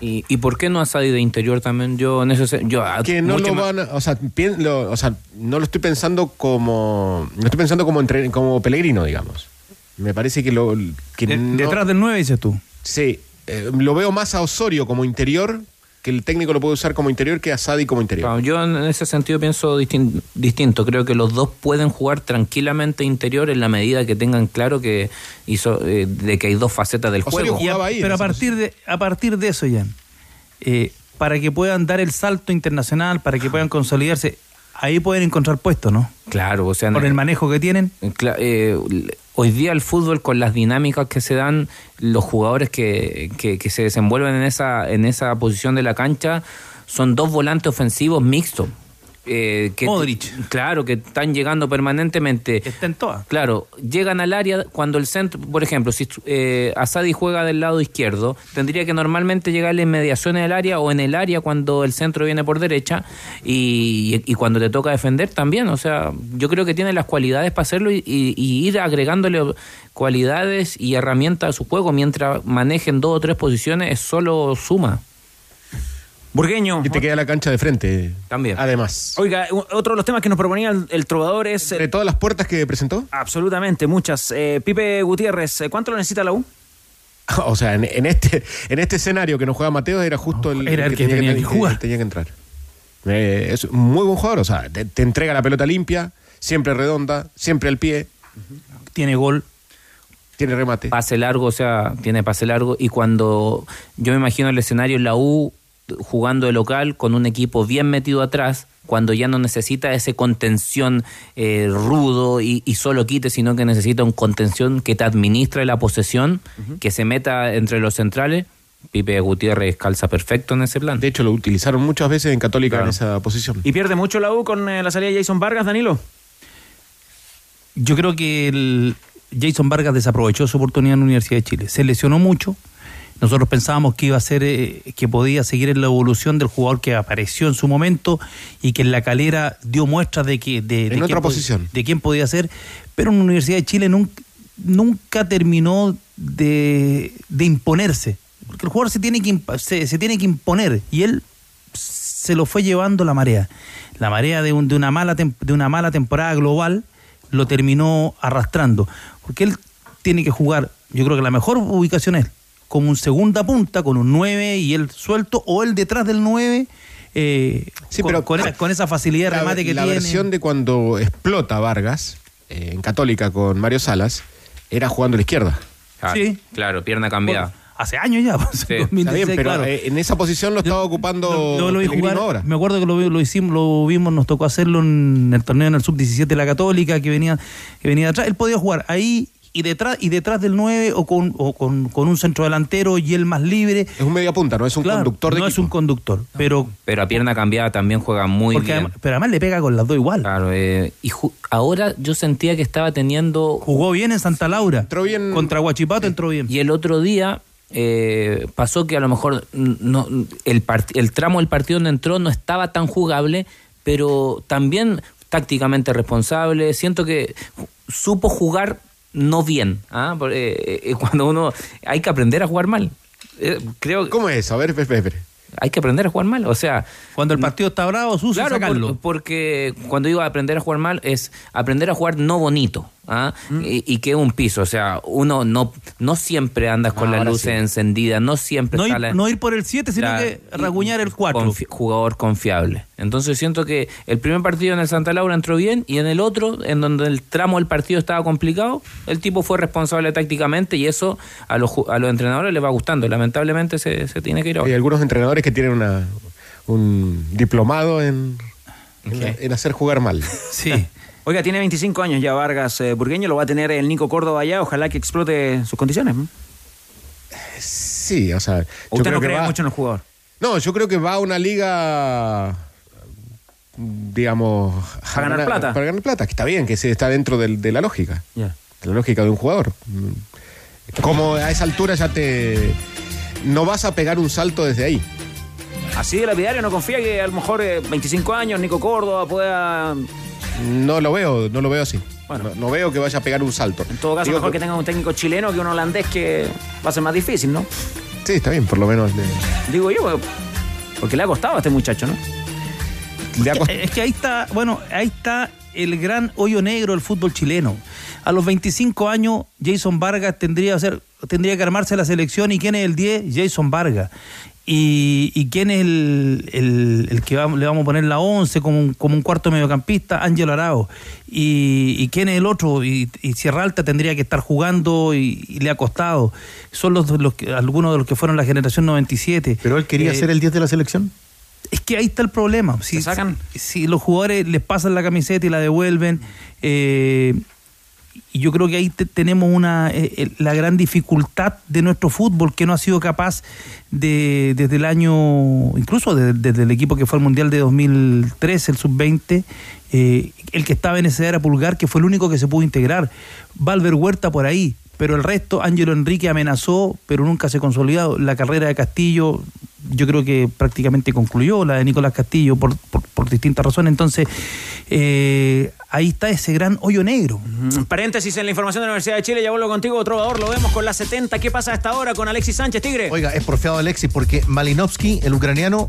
¿Y, ¿Y por qué no Asadi de interior también? Yo, en ese, se- yo ah, Que no lo van a- o sea, pien- lo- o sea, no lo estoy pensando como, no estoy pensando como, entre- como Pellegrino, digamos. Me parece que lo... Que De- no- Detrás del 9 dices tú. Sí, eh, lo veo más a Osorio como interior, que el técnico lo puede usar como interior, que a Sadi como interior. Claro, yo en ese sentido pienso distin- distinto. Creo que los dos pueden jugar tranquilamente interior en la medida que tengan claro que hizo eh, de que hay dos facetas del juego. A- pero a partir de a partir de eso, Jan, eh, para que puedan dar el salto internacional, para que puedan consolidarse, ahí pueden encontrar puestos, ¿no? Claro, o sea, Por el manejo que tienen. Eh, hoy día el fútbol con las dinámicas que se dan, los jugadores que, que, se desenvuelven en esa, en esa posición de la cancha son dos volantes ofensivos mixtos. Eh, que Modric. Claro, que están llegando permanentemente. Todas. Claro, llegan al área cuando el centro, por ejemplo, si eh, Asadi juega del lado izquierdo, tendría que normalmente llegar en mediaciones del área o en el área cuando el centro viene por derecha y, y cuando te toca defender también. O sea, yo creo que tiene las cualidades para hacerlo y, y- y ir agregándole cualidades y herramientas a su juego mientras manejen dos o tres posiciones, es solo suma. Burgueño. Y te queda la cancha de frente. También. Además. Oiga, otro de los temas que nos proponía el, el trovador es... ¿De todas las puertas que presentó? Absolutamente, muchas. Eh, Pipe Gutiérrez, ¿eh, ¿cuánto lo necesita la U? O sea, en, en este, en este escenario que no juega Mateo era justo el, Era el que tenía que jugar. tenía que entrar. Eh, es un muy buen jugador, o sea, te, te entrega la pelota limpia, siempre redonda, siempre al pie, Tiene gol. tiene remate. pase largo, o sea, tiene pase largo. Y cuando yo me imagino el escenario en la U jugando de local con un equipo bien metido atrás, cuando ya no necesita ese contención eh, rudo y, y solo quite, sino que necesita un contención que te administre la posesión, que se meta entre los centrales. Pipe Gutiérrez calza perfecto en ese plan. De hecho, lo utilizaron muchas veces en Católica Claro. en esa posición. ¿Y pierde mucho la U con eh, la salida de Jason Vargas, Danilo? Yo creo que el Jason Vargas desaprovechó su oportunidad en la Universidad de Chile. Se lesionó mucho. Nosotros pensábamos que iba a ser, eh, que podía seguir en la evolución del jugador que apareció en su momento y que en la calera dio muestras de que de, de quién posición. de quién podía ser, pero en la Universidad de Chile nunca, nunca terminó de, de imponerse. Porque el jugador se tiene, que, se, se tiene que imponer y él se lo fue llevando la marea. La marea de, un- de una, mala de una mala temporada global lo terminó arrastrando. Porque él tiene que jugar, yo creo que la mejor ubicación es como un segunda punta, con un 9 y él suelto, o él detrás del 9, eh, Sí, con, pero- con esa, con esa facilidad de la, remate que la tiene. versión de cuando explota Vargas eh, en Católica con Mario Salas era jugando a la izquierda. Claro, Sí. claro, pierna cambiada. Hace años ya, pues, Sí. 2016, Está bien, pero claro. eh, en esa posición lo estaba ocupando Lo- lo vi Pellegrino jugar, ahora. Me acuerdo que lo, vi- lo hicimos, lo vimos, nos tocó hacerlo en el torneo en el sub-17 de la Católica, que venía, que venía de atrás. Él podía jugar ahí y detrás, y detrás del 9 o, con, o con, con un centro delantero y el más libre. Es un media punta, no es un Claro, conductor de No es un conductor, pero Pero a pierna cambiada también juega muy Porque bien. además- pero además le pega con las dos igual. Claro, eh, y ahora yo sentía que estaba teniendo... Jugó bien en Santa Laura. Entró bien. Contra Huachipato entró bien. Y el otro día eh, pasó que a lo mejor no, el, el tramo del partido donde entró no estaba tan jugable, pero también tácticamente responsable. Siento que supo jugar no bien. ¿ah? Por- eh, eh, cuando uno hay que aprender a jugar mal. Eh, creo ¿Cómo es? A ver, espera, espera. hay que aprender a jugar mal. O sea, Cuando el partido está bravo, sucio, Claro, sacarlo. por- porque cuando digo aprender a jugar mal es aprender a jugar no bonito ¿ah? Mm. y, y que es un piso. O sea, uno no, no siempre andas con Ah, las luces sí. encendidas, no siempre no, ir, la- no ir por el 7, sino la- que raguñar el 4. confi- jugador confiable. Entonces siento que el primer partido en el Santa Laura entró bien y en el otro, en donde el tramo del partido estaba complicado, el tipo fue responsable tácticamente y eso a los, a los entrenadores les va gustando. Lamentablemente se, se tiene que ir ahora. Hay algunos entrenadores que tienen una, un diplomado en, en, en hacer jugar mal. Sí. Oiga, tiene 25 años ya Vargas eh, Burgueño, lo va a tener el Nico Córdoba allá, ojalá que explote sus condiciones. ¿no? Sí, o sea. ¿O usted no cree va- mucho en el jugador? No, yo creo que va a una liga, digamos... Para ganar plata. Para ganar plata, que está bien, que se está dentro del- de la lógica. De la lógica de un jugador. Como a esa altura ya te... No vas a pegar un salto desde ahí. Así de lapidario, no confía que a lo mejor eh, 25 años Nico Córdoba pueda, No lo veo, no lo veo así. Bueno. No, no veo que vaya a pegar un salto. en todo caso, Digo mejor que tenga un técnico chileno que un holandés que va a ser más difícil, ¿no? Sí, está bien, por lo menos. le- Digo yo, porque le ha costado a este muchacho, ¿no? le ha Es que ahí está, bueno, ahí está el gran hoyo negro del fútbol chileno. A los 25 años, Jason Vargas tendría, que ser, tendría que armarse la selección. ¿Y quién es el 10? Jason Vargas. ¿Y, y quién es el, el- el que le vamos a poner la 11 como un, como un cuarto mediocampista? Ángel Arao. ¿Y, y quién es el otro? Y, y Sierra Alta tendría que estar jugando y, y le ha costado. Son los, los que- algunos de los que fueron la generación 97. Pero él quería Eh, ser el 10 de la selección. es que ahí está el problema. Si, sacan? Si, si los jugadores les pasan la camiseta y la devuelven, eh, y yo creo que ahí te- tenemos una eh, eh, la gran dificultad de nuestro fútbol que no ha sido capaz de desde el año incluso de- desde el equipo que fue al mundial de 2013 el sub 20 el que estaba en edad era Pulgar que fue el único que se pudo integrar. Valver Huerta por ahí pero el resto Ángelo Enrique amenazó pero nunca se consolidó. La carrera de Castillo yo creo que prácticamente concluyó la de Nicolás Castillo por, por, por distintas razones. Entonces eh, ahí está ese gran hoyo negro Mm, Paréntesis en la información de la Universidad de Chile, ya vuelvo contigo, Trovador, lo vemos con la 70. ¿Qué pasa a esta hora con Alexis Sánchez, Tigre? Oiga, es porfiado Alexis porque Malinovsky, el ucraniano,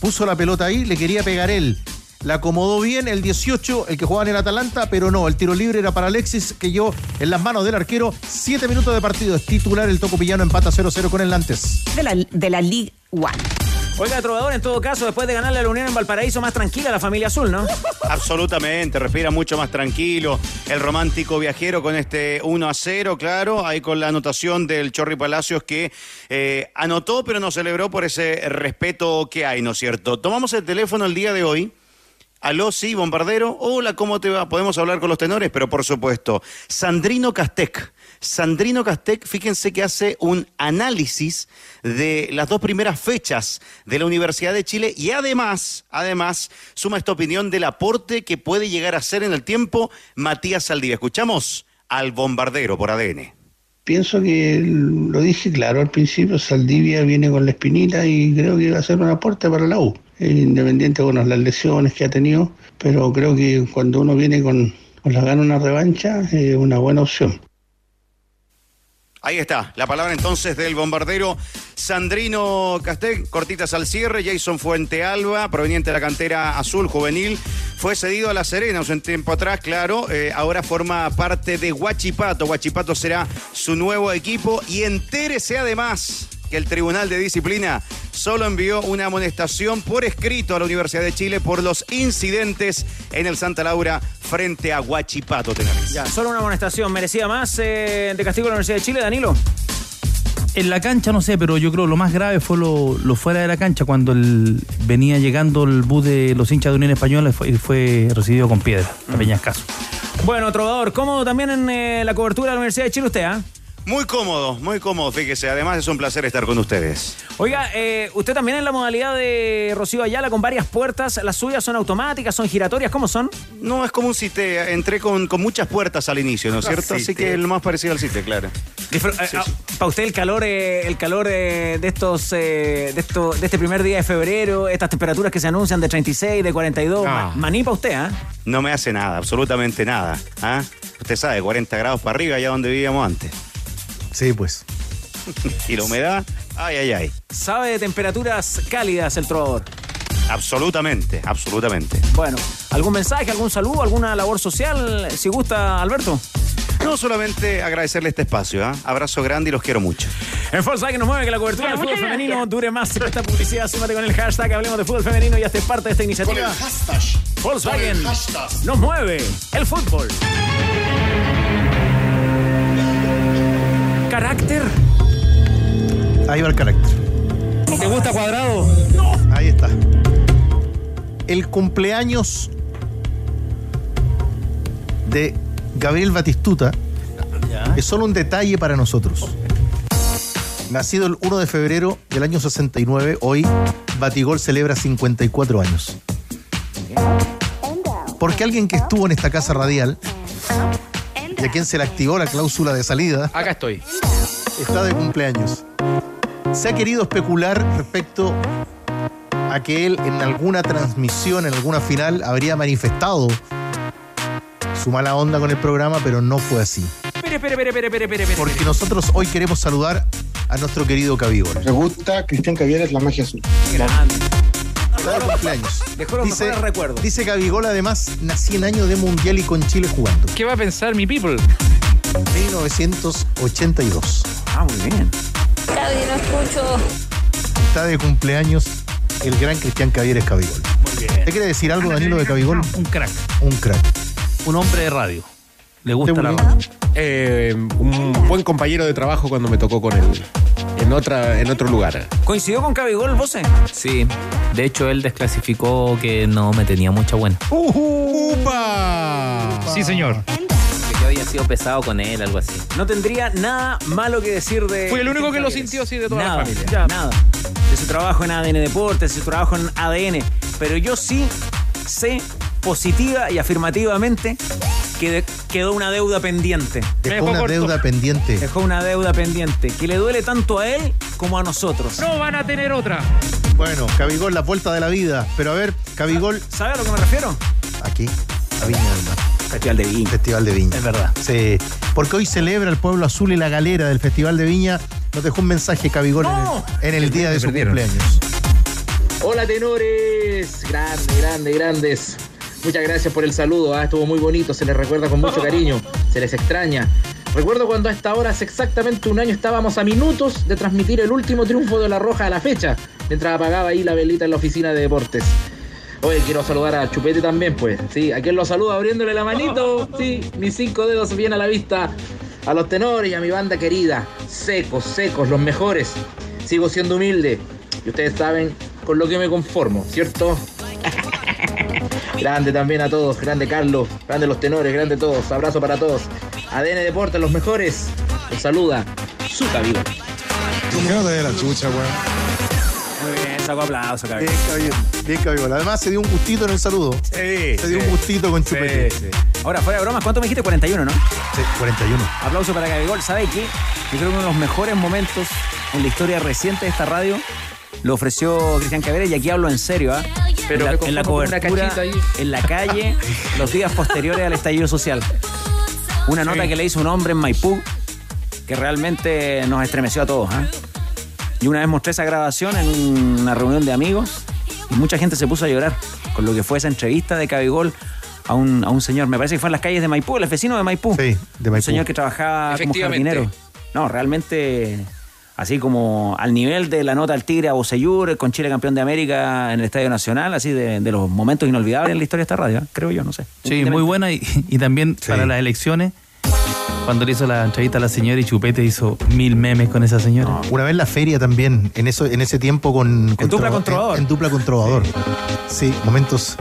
puso la pelota ahí, le quería pegar él. La acomodó bien el 18, el que jugaba en el Atalanta, pero no, el tiro libre era para Alexis, que yo en las manos del arquero, siete minutos de partido, es titular, el Toco Pillano empata 0-0 con el Nantes. De la, de la League One. Oiga, Trovador, en todo caso, después de ganarle a la Unión en Valparaíso, más tranquila la familia azul, ¿no? Absolutamente, respira mucho más tranquilo. El romántico viajero con este 1 a 0, claro, ahí con la anotación del Chorri Palacios que eh, anotó, pero no celebró por ese respeto que hay, ¿no es cierto? Tomamos el teléfono el día de hoy. Aló, sí, bombardero. Hola, ¿cómo te va? Podemos hablar con los tenores, pero por supuesto. Sandrino Castec. Sandrino Castec, fíjense que hace un análisis de las dos primeras fechas de la Universidad de Chile y además, además, suma esta opinión del aporte que puede llegar a ser en el tiempo Matías Saldivia. Escuchamos al bombardero por ADN. Pienso que lo dije claro al principio, Saldivia viene con la espinita y creo que va a ser un aporte para la U. Eh, Independiente bueno, las lesiones que ha tenido, pero creo que cuando uno viene con, con la gana una revancha es una buena opción. Ahí está, la palabra entonces del bombardero Sandrino Castec, cortitas al cierre, Jason Fuente Alba, proveniente de la cantera azul juvenil, fue cedido a La Serena un tiempo atrás, claro, eh, ahora forma parte de Huachipato, Huachipato será su nuevo equipo y entérese además que el Tribunal de Disciplina solo envió una amonestación por escrito a la Universidad de Chile por los incidentes en el Santa Laura frente a Huachipato, tenores. Ya, solo una amonestación. ¿Merecía más eh, de castigo la Universidad de Chile, Danilo? En la cancha no sé, pero yo creo lo más grave fue lo, lo fuera de la cancha, cuando el- venía llegando el bus de los hinchas de Unión Española y fue, recibido con piedra, a Peñascaso. Bueno, Trovador, cómodo también en eh, la cobertura de la Universidad de Chile usted, ¿ah? Muy cómodo, muy cómodo, fíjese. Además es un placer estar con ustedes. Oiga, eh, usted también en la modalidad de Rocío Ayala con varias puertas. ¿Las suyas son automáticas, son giratorias? ¿Cómo son? No, es como un CITE. Entré con, con muchas puertas al inicio, ¿no es Ah, cierto? Así que lo más parecido al CITE, claro. Para usted el calor, eh, el calor eh, de estos, eh, de esto, de este primer día de febrero, estas temperaturas que se anuncian de 36, de 42, Ah. ma- maní para usted, ¿ah? No me hace nada, absolutamente nada. ¿ah? Usted sabe, 40 grados para arriba, allá donde vivíamos antes. Sí, pues. y la humedad, ay, ay, ay. Sabe de temperaturas cálidas el trovador. Absolutamente, absolutamente. Bueno, ¿algún mensaje, algún saludo, alguna labor social? Si gusta, Alberto. No solamente agradecerle este espacio, ¿ah? abrazo grande y los quiero mucho. En Volkswagen nos mueve que la cobertura del fútbol femenino dure más. Esta publicidad, súmate con el hashtag Hablemos de Fútbol Femenino y hazte parte de esta iniciativa. Volkswagen nos mueve el fútbol. Carácter. Ahí va el carácter. ¿Te gusta cuadrado? Ahí está. El cumpleaños de Gabriel Batistuta es solo un detalle para nosotros. Nacido el 1 de febrero del año 69, hoy Batigol celebra 54 años. Porque alguien que estuvo en esta casa radial y a quien se le activó la cláusula de salida Acá estoy. está de cumpleaños. Se ha querido especular respecto a que él en alguna transmisión, en alguna final, habría manifestado su mala onda con el programa, pero no fue así. Espere, espere, espere, espere, espere, espere. Porque nosotros hoy queremos saludar a nuestro querido Cabigol. Me gusta Cristian Cavieres, la magia azul. Está de cumpleaños. Dejó los mejores recuerdos. Dice Cabigol, además, nací en año de Mundial y con Chile jugando. ¿Qué va a pensar mi people? 1982. Ah, muy bien. Cadi, no escucho. Está de cumpleaños el gran Cristian Cavieres Cabigol. Muy bien. ¿Te quiere decir algo, Danilo, de Cabigol? Un crack. Un crack. Un hombre de radio. Le gusta la radio. Eh, un buen compañero de trabajo cuando me tocó con él. En, otra, en otro lugar. ¿Coincidió con Cabigol, vos? Sí. De hecho, él desclasificó que no me tenía mucha buena. ¡Upa! Sí, señor. Que yo había sido pesado con él, algo así. No tendría nada malo que decir de. Fui el único que lo sintió así de toda la familia. ya, Nada. De su trabajo en ADN Deportes, de su trabajo en ADN. Pero yo sí sé positiva y afirmativamente que de- quedó una deuda pendiente. Dejó una deuda pendiente. Dejó una deuda pendiente que le duele tanto a él como a nosotros. No van a tener otra. Bueno, Cabigol, la vuelta de la vida. Pero a ver, Cabigol, ¿Sabe a lo que me refiero? aquí, a Viña del Mar. Festival de Viña. Festival de Viña. Es verdad. Sí, porque hoy celebra el pueblo azul y la galera del Festival de Viña. Nos dejó un mensaje Cabigol en el- en el, día de su perdieron. cumpleaños. Hola tenores, grandes, grandes, grandes. Muchas gracias por el saludo, ah, estuvo muy bonito, se les recuerda con mucho cariño, se les extraña. Recuerdo cuando a esta hora, hace exactamente un año, estábamos a minutos de transmitir el último triunfo de la Roja a la fecha, mientras apagaba ahí la velita en la oficina de deportes. Oye, quiero saludar a Chupete también, pues. Sí, a quien lo saluda abriéndole la manito. Sí, mis cinco dedos bien a la vista. A los tenores y a mi banda querida. Secos, secos, los mejores. Sigo siendo humilde. Y ustedes saben con lo que me conformo, ¿cierto? grande también a todos. Grande Carlos. Grande los tenores. Grande todos. Abrazo para todos. ADN Deportes, los mejores. Los saluda su cabello. No te dé la chucha, weón. Muy bien, sacó aplauso, Bien, Cabigol. Cabigol. Bien, Cabigol. Además, se dio un gustito en el saludo. Sí, Se dio un gustito con Chupete. Sí, Ahora, fuera de bromas, ¿cuánto me dijiste? 41, ¿no? 41. Aplauso para Cabigol. ¿Sabe qué? Yo creo que uno de los mejores momentos en la historia reciente de esta radio lo ofreció Cristian Cabrera y aquí hablo en serio, ¿ah? Pero en, la, en cobertura, ahí. en la calle, los días posteriores al estallido social. Una nota que le hizo un hombre en Maipú que realmente nos estremeció a todos. ¿ah? Y una vez mostré esa grabación en una reunión de amigos y mucha gente se puso a llorar con lo que fue esa entrevista de Cabigol a un, a un señor. Me parece que fue en las calles de Maipú, el vecino de Maipú. Sí, de Un Maipú. señor que trabajaba como jardinero. No, realmente así como al nivel de la nota al Tigre a Bocellur, con Chile campeón de América en el Estadio Nacional, así de, de los momentos inolvidables en la historia de esta radio, ¿eh? creo yo, no sé. Sí, muy buena y, y también para las elecciones Cuando le hizo la entrevista a la señora y Chupete hizo mil memes con esa señora. Una vez en la feria también, en eso, en ese tiempo con, con dupla Trova- con Trovador. En, en dupla con Trovador. Sí, momentos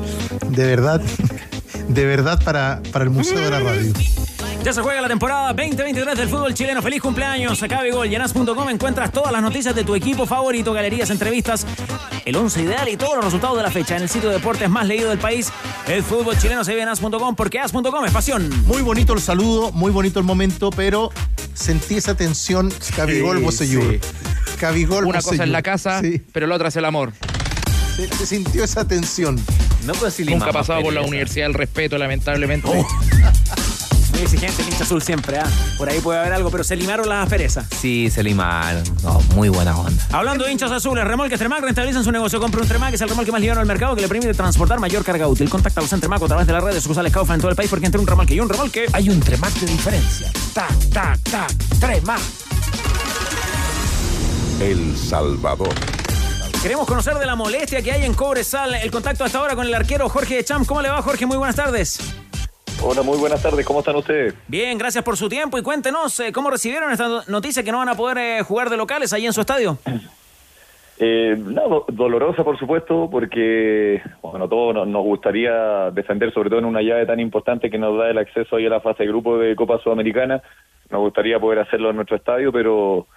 de verdad, de verdad para, para el Museo de la Radio. Ya se juega la temporada 2023 del fútbol chileno. Feliz cumpleaños. Acá Gol. Llenas.com encuentras todas las noticias de tu equipo favorito, galerías, entrevistas, el 11 ideal y todos los resultados de la fecha en el sitio de deportes más leído del país. El fútbol chileno se vive en as.com porque as.com es pasión. Muy bonito el saludo, muy bonito el momento, pero sentí esa tensión Cabigol Sí, Bocellur. Cabigol Una cosa es la casa, Sí, pero la otra es el amor. se, se sintió esa tensión. No puedo decir Nunca ha pasado por la Universidad del Respeto, lamentablemente. Muy exigente el hincha azul siempre, ¿ah? Por ahí puede haber algo, pero se limaron las asperezas. Sí, se limaron. No, muy buena onda. Hablando de hinchas azules, Remolques Tremac rentabilizan su negocio. Compra un Tremac, es el remolque más liviano del mercado que le permite transportar mayor carga útil. Contactalos en Tremac a través de las redes sucursales Kaufa en todo el país porque entre un remolque y un remolque Hay un Tremac de diferencia. Tac, tac, tac. Tremac. El Salvador. Queremos conocer de la molestia que hay en Cobresal. El contacto hasta ahora con el arquero Jorge de Champ. ¿Cómo le va, Jorge? Muy buenas tardes. Hola, muy buenas tardes. ¿Cómo están ustedes? Bien, gracias por su tiempo y cuéntenos eh, cómo recibieron esta no- noticia que no van a poder eh, jugar de locales ahí en su estadio. Eh, no, do- dolorosa, por supuesto, porque bueno, todos nos, nos gustaría defender, sobre todo en una llave tan importante que nos da el acceso ahí a la fase de grupo de Copa Sudamericana. Nos gustaría poder hacerlo en nuestro estadio, pero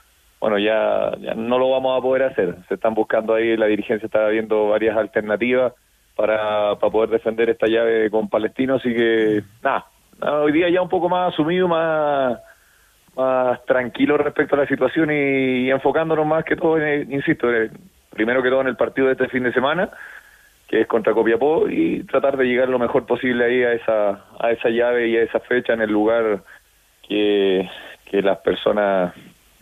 bueno, ya, ya no lo vamos a poder hacer. Se están buscando ahí, la dirigencia está viendo varias alternativas para, para poder defender esta llave con Palestino, así que nada, nada, hoy día ya un poco más asumido, más más tranquilo respecto a la situación y, enfocándonos más que todo, en, insisto, primero que todo en el partido de este fin de semana, que es contra Copiapó, y tratar de llegar lo mejor posible ahí a esa, a esa llave y a esa fecha en el lugar que, que las personas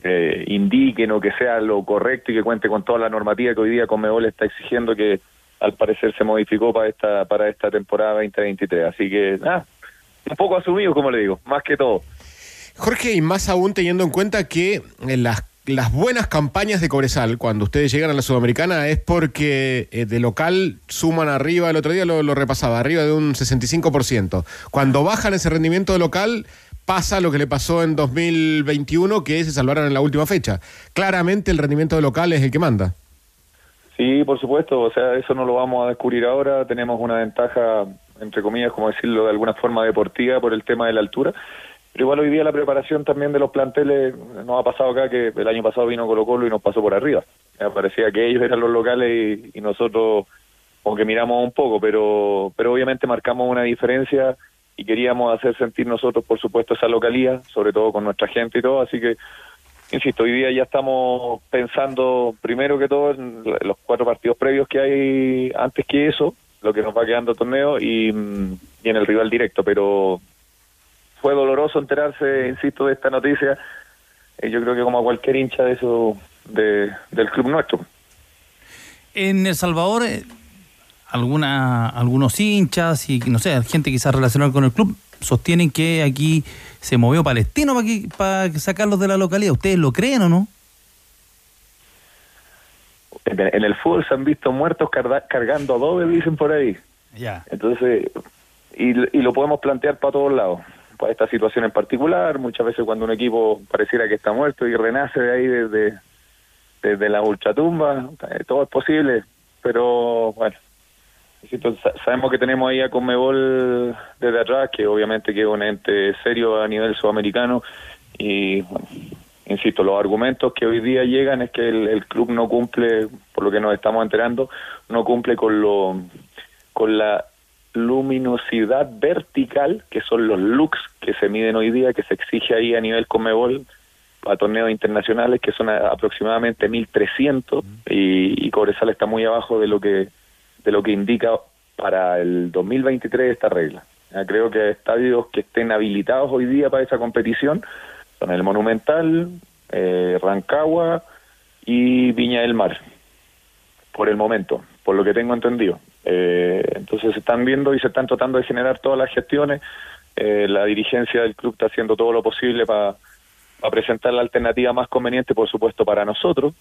eh, indiquen o que sea lo correcto y que cuente con toda la normativa que hoy día Conmebol está exigiendo que al parecer se modificó para esta para esta temporada 2023. Así que, nada, un poco asumido, como le digo, más que todo. Jorge, y más aún teniendo en cuenta que eh, las, las buenas campañas de Cobresal, cuando ustedes llegan a la Sudamericana, es porque eh, de local suman arriba, el otro día lo, lo repasaba, arriba de un 65%. Cuando bajan ese rendimiento de local, pasa lo que le pasó en 2021, que se salvaron en la última fecha. Claramente el rendimiento de local es el que manda. Sí, por supuesto, o sea, eso no lo vamos a descubrir ahora, tenemos una ventaja, entre comillas, como decirlo de alguna forma deportiva por el tema de la altura, pero igual hoy día la preparación también de los planteles, nos ha pasado acá que el año pasado vino Colo Colo y nos pasó por arriba, me parecía que ellos eran los locales y, y nosotros como que miramos un poco, pero, pero obviamente marcamos una diferencia y queríamos hacer sentir nosotros, por supuesto, esa localía, sobre todo con nuestra gente y todo, así que insisto, hoy día ya estamos pensando primero que todo en los cuatro partidos previos que hay antes que eso, lo que nos va quedando torneo y, mm, y en el rival directo, pero fue doloroso enterarse, insisto, de esta noticia. Eh, yo creo que como a cualquier hincha de eso, de, del club nuestro. En El Salvador, eh, alguna, algunos hinchas y no sé, gente quizás relacionada con el club sostienen que aquí se movió Palestino para, que, para sacarlos de la localidad. ¿Ustedes lo creen o no? En, el fútbol se han visto muertos carga- cargando adobe, dicen por ahí. Ya. Entonces, y, y lo podemos plantear para todos lados. Para esta situación en particular, muchas veces cuando un equipo pareciera que está muerto y renace de ahí desde, desde la ultratumba, eh, todo es posible, pero bueno, sabemos que tenemos ahí a Conmebol desde atrás, que obviamente que es un ente serio a nivel sudamericano, y bueno, insisto, los argumentos que hoy día llegan es que el, el club no cumple, por lo que nos estamos enterando, no cumple con lo con la luminosidad vertical, que son los lux que se miden hoy día, que se exige ahí a nivel Conmebol a torneos internacionales, que son a- aproximadamente 1.300, y, y Cobresal está muy abajo de lo que de lo que indica para el 2023 esta regla. Creo que estadios que estén habilitados hoy día para esa competición son el Monumental, eh, Rancagua y Viña del Mar, por el momento, por lo que tengo entendido. Eh, entonces se están viendo y se están tratando de generar todas las gestiones. Eh, la dirigencia del club está haciendo todo lo posible para presentar la alternativa más conveniente, por supuesto, para nosotros,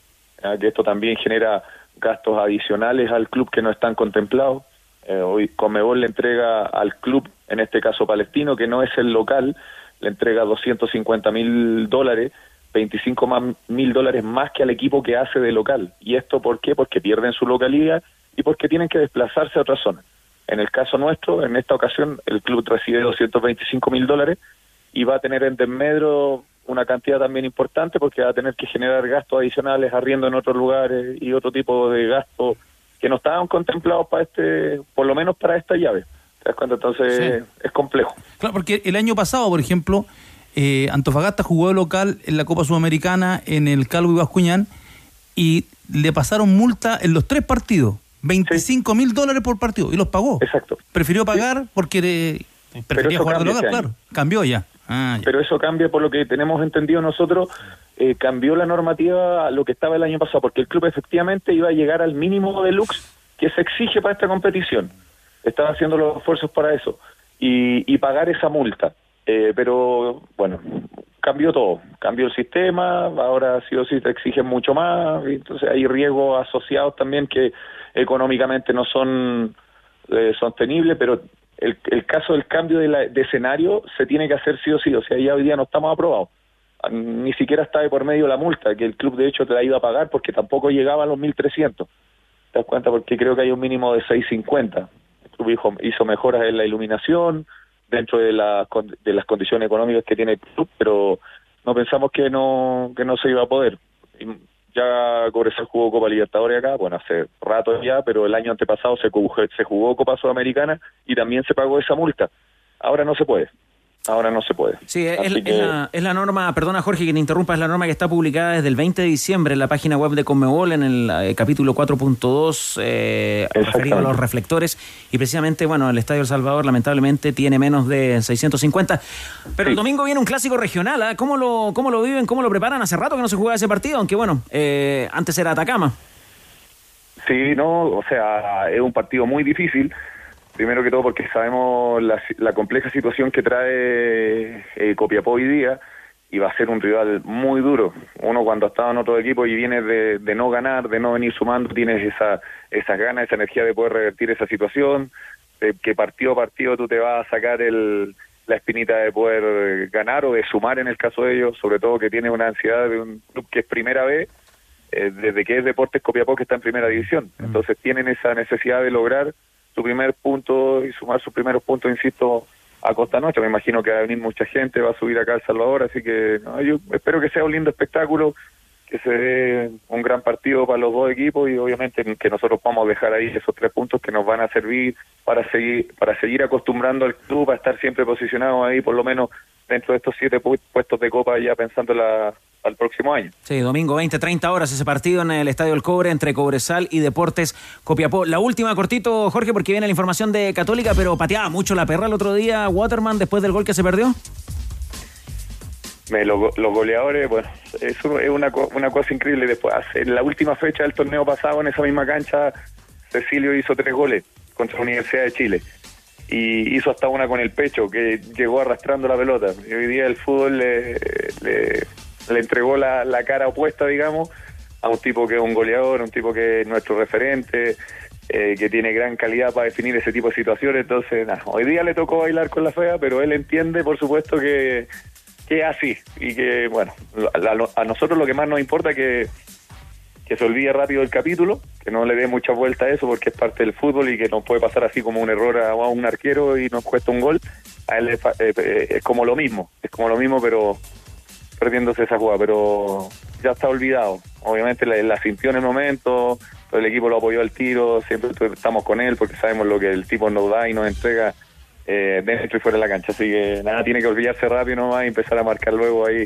que esto también genera gastos adicionales al club que no están contemplados. Eh, hoy Comebol le entrega al club, en este caso palestino, que no es el local, le entrega 250 mil dólares, 25 más- mil dólares más que al equipo que hace de local. ¿Y esto por qué? Porque pierden su localidad y porque tienen que desplazarse a otra zona. En el caso nuestro, en esta ocasión, el club recibe 225 mil dólares y va a tener en desmedro una cantidad también importante porque va a tener que generar gastos adicionales, arriendo en otros lugares y otro tipo de gastos que no estaban contemplados para este, por lo menos para esta llave. ¿Te das cuenta? Entonces es complejo. Claro, porque el año pasado, por ejemplo, eh, Antofagasta jugó de local en la Copa Sudamericana en el Calvo y Bascuñán y le pasaron multa en los tres partidos, 25 mil dólares por partido, y los pagó. Exacto. Prefirió pagar porque eh, prefería jugar de local, este año. claro. Cambió ya. Ah. Pero eso cambia por lo que tenemos entendido nosotros, eh, cambió la normativa a lo que estaba el año pasado, porque el club efectivamente iba a llegar al mínimo deluxe que se exige para esta competición. Estaba haciendo los esfuerzos para eso y, pagar esa multa. Eh, pero bueno, cambió todo, cambió el sistema, ahora sí o sí te exigen mucho más, entonces hay riesgos asociados también que económicamente no son eh, sostenibles, pero el, el caso del cambio de, la- de escenario se tiene que hacer sí o sí, o sea, ya hoy día no estamos aprobados. Ah, Ni siquiera está de por medio la multa, que el club de hecho te la iba a pagar porque tampoco llegaba a los 1.300. ¿Te das cuenta? Porque creo que hay un mínimo de 6.50. El club hizo, hizo mejoras en la iluminación, dentro de, la, de las condiciones económicas que tiene el club, pero no pensamos que no, que no se iba a poder. Ya Cobresal jugó Copa Libertadores acá, bueno, hace rato ya, pero el año antepasado se se jugó Copa Sudamericana y también se pagó esa multa. Ahora no se puede. Ahora no se puede. Sí, es, Así es que- la, es la norma, perdona Jorge que te interrumpa, es la norma que está publicada desde el 20 de diciembre en la página web de Conmebol en el eh, capítulo 4.2 eh, referido a los reflectores y precisamente, bueno, el Estadio El Salvador lamentablemente tiene menos de 650. Pero el domingo viene un clásico regional, ¿ah? ¿Cómo, lo, ¿cómo lo viven, cómo lo preparan? Hace rato que no se juega ese partido, aunque bueno, eh, antes era Atacama. Sí, no, o sea, es un partido muy difícil. Primero que todo porque sabemos la, la compleja situación que trae eh, Copiapó hoy día y va a ser un rival muy duro. Uno cuando ha estado en otro equipo y viene de, de no ganar, de no venir sumando, tienes esa, esas ganas, esa energía de poder revertir esa situación, de que partido a partido tú te vas a sacar el, la espinita de poder ganar o de sumar en el caso de ellos, sobre todo que tiene una ansiedad de un club que es primera vez eh, desde que es Deportes Copiapó que está en primera división. Entonces tienen esa necesidad de lograr su primer punto y sumar sus primeros puntos, insisto, a Costa Noche. Me imagino que va a venir mucha gente, va a subir acá a El Salvador, así que no, yo espero que sea un lindo espectáculo, que se dé un gran partido para los dos equipos y obviamente que nosotros podamos dejar ahí esos tres puntos que nos van a servir para seguir para seguir acostumbrando al club a estar siempre posicionado ahí por lo menos dentro de estos siete pu- puestos de copa ya pensando la, al próximo año. Sí, domingo 20, 30 horas ese partido en el Estadio El Cobre entre Cobresal y Deportes Copiapó. La última cortito, Jorge, porque viene la información de Católica, pero pateaba mucho la perra el otro día Waterman después del gol que se perdió. Me- lo- los goleadores, bueno, eso es una, una cosa increíble. Después, en la última fecha del torneo pasado, en esa misma cancha, Cecilio hizo tres goles contra la Universidad de Chile. Y hizo hasta una con el pecho, que llegó arrastrando la pelota. Y hoy día el fútbol le, le, entregó la, la cara opuesta, digamos, a un tipo que es un goleador, un tipo que es nuestro referente, eh, que tiene gran calidad para definir ese tipo de situaciones. Entonces, nada, hoy día le tocó bailar con la fea, pero él entiende, por supuesto, que, que es así. Y que, bueno, a, a nosotros lo que más nos importa es que, que se olvide rápido el capítulo, que no le dé mucha vuelta a eso porque es parte del fútbol y que nos puede pasar así como un error a, un arquero y nos cuesta un gol. A él fa- eh, eh, es como lo mismo, es como lo mismo, pero perdiéndose esa jugada, pero ya está olvidado. Obviamente la, la sintió en el momento, todo el equipo lo apoyó al tiro, siempre estamos con él porque sabemos lo que el tipo nos da y nos entrega eh, dentro y fuera de la cancha. Así que nada, tiene que olvidarse rápido nomás y empezar a marcar luego ahí,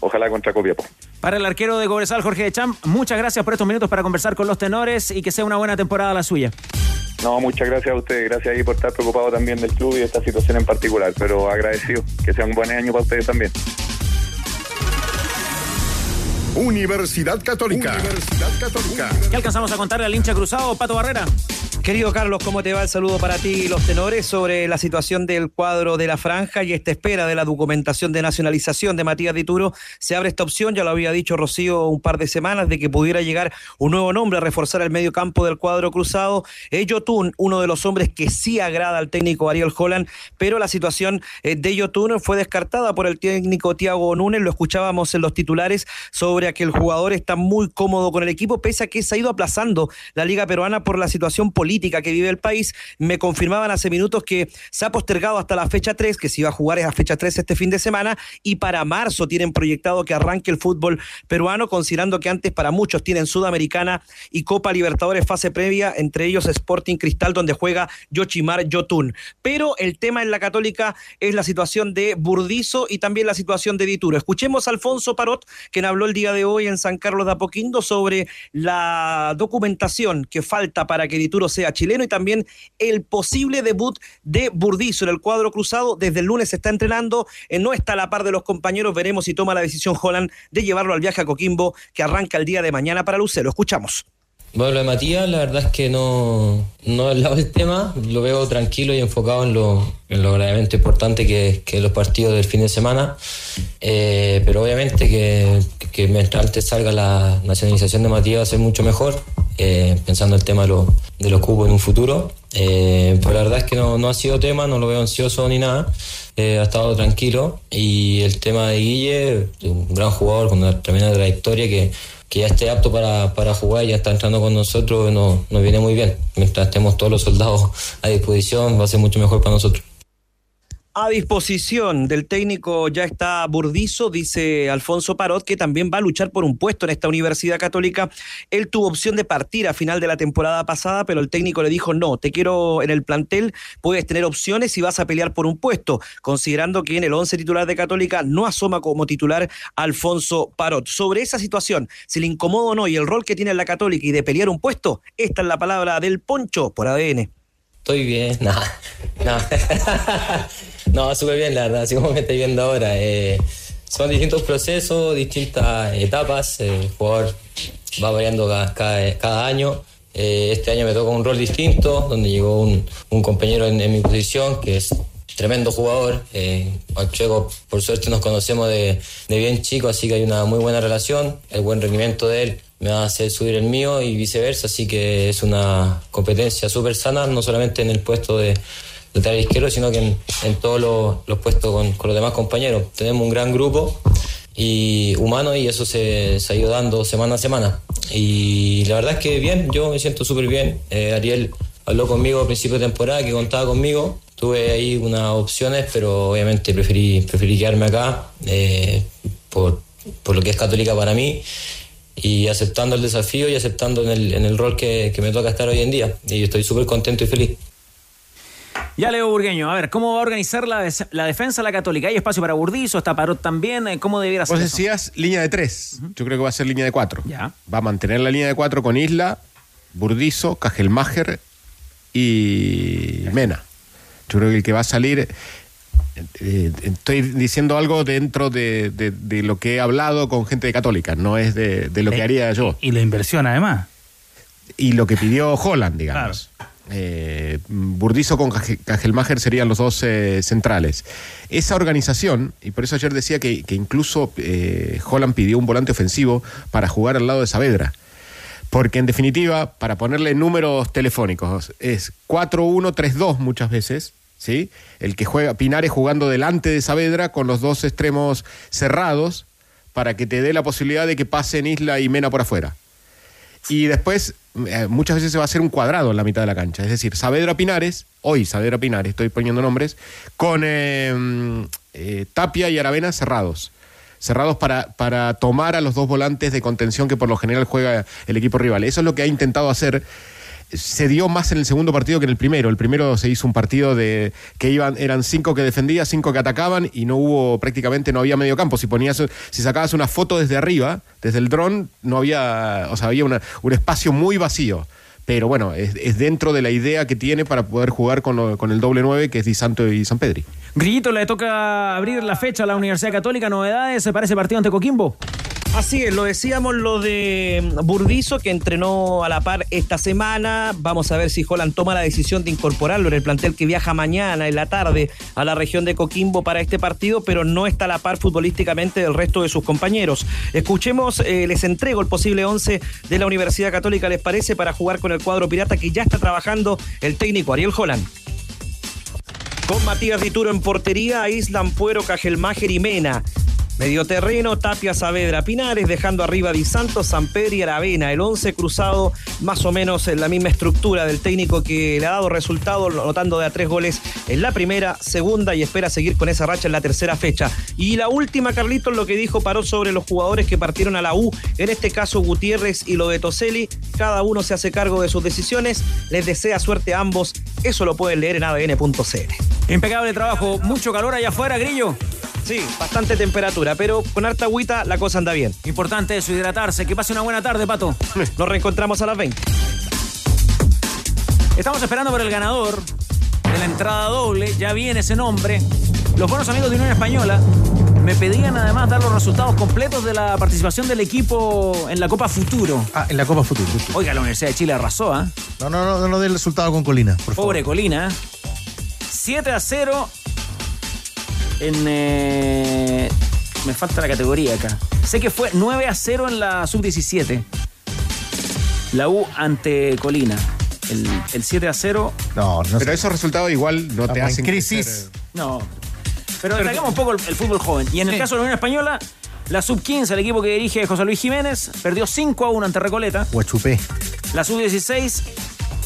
ojalá contra Copiapó. Para el arquero de Cobresal, Jorge de Champ, muchas gracias por estos minutos para conversar con los tenores y que sea una buena temporada la suya. No, muchas gracias a ustedes, gracias ahí por estar preocupado también del club y de esta situación en particular, pero agradecido, que sea un buen año para ustedes también. Universidad Católica. Universidad Católica. ¿Qué alcanzamos a contarle al hincha cruzado, Pato Barrera? Querido Carlos, ¿cómo te va? El saludo para ti y los tenores sobre la situación del cuadro de la franja y esta espera de la documentación de nacionalización de Matías Dituro. Se abre esta opción, ya lo había dicho Rocío un par de semanas, de que pudiera llegar un nuevo nombre a reforzar el medio campo del cuadro cruzado. Es Yotun, uno de los hombres que sí agrada al técnico Ariel Holland, pero la situación eh, de Yotun fue descartada por el técnico Tiago Núñez, lo escuchábamos en los titulares sobre que el jugador está muy cómodo con el equipo, pese a que se ha ido aplazando la Liga Peruana por la situación política que vive el país. Me confirmaban hace minutos que se ha postergado hasta la fecha 3, que se iba a jugar esa fecha 3 este fin de semana, y para marzo tienen proyectado que arranque el fútbol peruano, considerando que antes para muchos tienen Sudamericana y Copa Libertadores fase previa, entre ellos Sporting Cristal, donde juega Yochimar Yotun. Pero el tema en la Católica es la situación de Burdizo y también la situación de Dituro. Escuchemos a Alfonso Parot, quien habló el día de hoy en San Carlos de Apoquindo sobre la documentación que falta para que Dituro sea chileno y también el posible debut de Burdizo en el cuadro cruzado. Desde el lunes se está entrenando, eh, no está a la par de los compañeros. Veremos si toma la decisión Holland de llevarlo al viaje a Coquimbo que arranca el día de mañana para Lucero. Escuchamos. Bueno, lo de Matías, la verdad es que no, no he hablado del tema, lo veo tranquilo y enfocado en lo, en lo gravemente importante que, que los partidos del fin de semana, eh, pero obviamente que, que mientras antes salga la nacionalización de Matías va a ser mucho mejor, eh, pensando el tema de, lo, de los cubos en un futuro, eh, pero la verdad es que no, no ha sido tema, no lo veo ansioso ni nada, eh, ha estado tranquilo. Y el tema de Guille, un gran jugador con una tremenda trayectoria que que ya esté apto para, para jugar ya está entrando con nosotros, nos, nos viene muy bien. Mientras estemos todos los soldados a disposición, va a ser mucho mejor para nosotros. A disposición del técnico ya está Burdizo, dice Alfonso Parot, que también va a luchar por un puesto en esta Universidad Católica. Él tuvo opción de partir a final de la temporada pasada, pero el técnico le dijo, no, te quiero en el plantel, puedes tener opciones y vas a pelear por un puesto, considerando que en el 11 titular de Católica no asoma como titular Alfonso Parot. Sobre esa situación, si le incomoda o no y el rol que tiene en la Católica y de pelear un puesto, esta es la palabra del Poncho por ADN. Estoy bien, nada, nada. no, súper bien, la verdad, así como me estoy viendo ahora. Eh, son distintos procesos, distintas etapas. El jugador va variando cada, cada, cada año. Eh, este año me toca un rol distinto, donde llegó un, un compañero en, en, mi posición, que es tremendo jugador. Eh, Pacheco, por suerte, nos conocemos de, de bien chico, así que hay una muy buena relación. El buen rendimiento de él me va a hacer subir el mío y viceversa, así que es una competencia súper sana, no solamente en el puesto de, lateral izquierdo, sino que en, en todos los, los puestos con, con, los demás compañeros. Tenemos un gran grupo y humano y eso se, se, ha ido dando semana a semana. Y la verdad es que bien, yo me siento súper bien. Eh, Ariel habló conmigo a principio de temporada, que contaba conmigo. Tuve ahí unas opciones, pero obviamente preferí, preferí quedarme acá eh, por, por lo que es católica para mí y aceptando el desafío y aceptando en el, en el rol que, que, me toca estar hoy en día. Y estoy súper contento y feliz. Ya Leo Burgueño, a ver, ¿cómo va a organizar la, la defensa la Católica? ¿Hay espacio para Burdizo? ¿Está Parot también? ¿Cómo debiera ser? Vos decías eso? línea de tres. Uh -huh. Yo creo que va a ser línea de cuatro. Ya. Va a mantener la línea de cuatro con Isla, Burdizo, Cajelmacher y Mena. Yo creo que el que va a salir eh, estoy diciendo algo dentro de, de, de, lo que he hablado con gente de católica, no es de, de lo que haría yo. Y la inversión además. Y lo que pidió Holland, digamos. Claro. Eh, Burdizo con Cajelmacher serían los dos eh, centrales. Esa organización, y por eso ayer decía que, que incluso eh, Holland pidió un volante ofensivo para jugar al lado de Saavedra. Porque en definitiva, para ponerle números telefónicos, es 4-1-3-2 muchas veces, El que juega, Pinares jugando delante de Saavedra con los dos extremos cerrados para que te dé la posibilidad de que pasen Isla y Mena por afuera. Y después, eh, muchas veces se va a hacer un cuadrado en la mitad de la cancha. Es decir, Saavedra Pinares, hoy Saavedra Pinares, estoy poniendo nombres, con eh, eh, Tapia y Aravena cerrados. Cerrados para, para tomar a los dos volantes de contención que por lo general juega el equipo rival. Eso es lo que ha intentado hacer se dio más en el segundo partido que en el primero. El primero se hizo un partido de que iban, eran cinco que defendían, cinco que atacaban y no hubo, prácticamente no había medio campo. Si ponías, si sacabas una foto desde arriba, desde el dron, no había, o sea, había un espacio muy vacío. Pero bueno, es, dentro de la idea que tiene para poder jugar con, con el doble nueve, que es Di Santo y San Pedri. Grillito, le toca abrir la fecha a la Universidad Católica. ¿Novedades para ese partido ante Coquimbo? Así es, lo decíamos lo de Burdizo, que entrenó a la par esta semana. Vamos a ver si Holland toma la decisión de incorporarlo en el plantel que viaja mañana en la tarde a la región de Coquimbo para este partido, pero no está a la par futbolísticamente del resto de sus compañeros. Escuchemos, eh, les entrego el posible 11 de la Universidad Católica, ¿les parece? Para jugar con el cuadro pirata que ya está trabajando el técnico Ariel Holland. Con Matías Dituro en portería, Islan Puero, Cajelmáger y Mena. Medio terreno, Tapia Saavedra Pinares, dejando arriba Di Santos, Samper y Aravena. El 11 cruzado más o menos en la misma estructura del técnico que le ha dado resultado, notando de a tres goles en la primera, segunda y espera seguir con esa racha en la tercera fecha. Y la última, Carlitos, lo que dijo paró sobre los jugadores que partieron a la U, en este caso Gutiérrez y lo de Toselli. Cada uno se hace cargo de sus decisiones. Les desea suerte a ambos. Eso lo pueden leer en adn.cl. Impecable trabajo, mucho calor allá afuera, Grillo. Sí, bastante temperatura, pero con harta agüita la cosa anda bien. Importante eso, hidratarse. Que pase una buena tarde, Pato. Nos reencontramos a las 20. Estamos esperando por el ganador de la entrada doble. Ya viene ese nombre. Los buenos amigos de Unión Española me pedían además dar los resultados completos de la participación del equipo en la Copa Futuro. Ah, en la Copa Futuro. Oiga, la Universidad de Chile arrasó, ¿ah? No, no, no, no, no dé el resultado con Colina, por favor. Pobre Colina. 7 a 0 en... eh, me falta la categoría acá. Sé que fue 9 a 0 en la sub-17. La U ante Colina. El, el 7 a 0. No, no Pero esos resultados igual no te Estamos en hacen crisis. crecer. No. Pero destacamos un poco el, el fútbol joven. Y en el Sí. caso de la Unión Española, la sub-15, el equipo que dirige José Luis Jiménez, perdió 5 a 1 ante Recoleta. Guachupé. La sub-16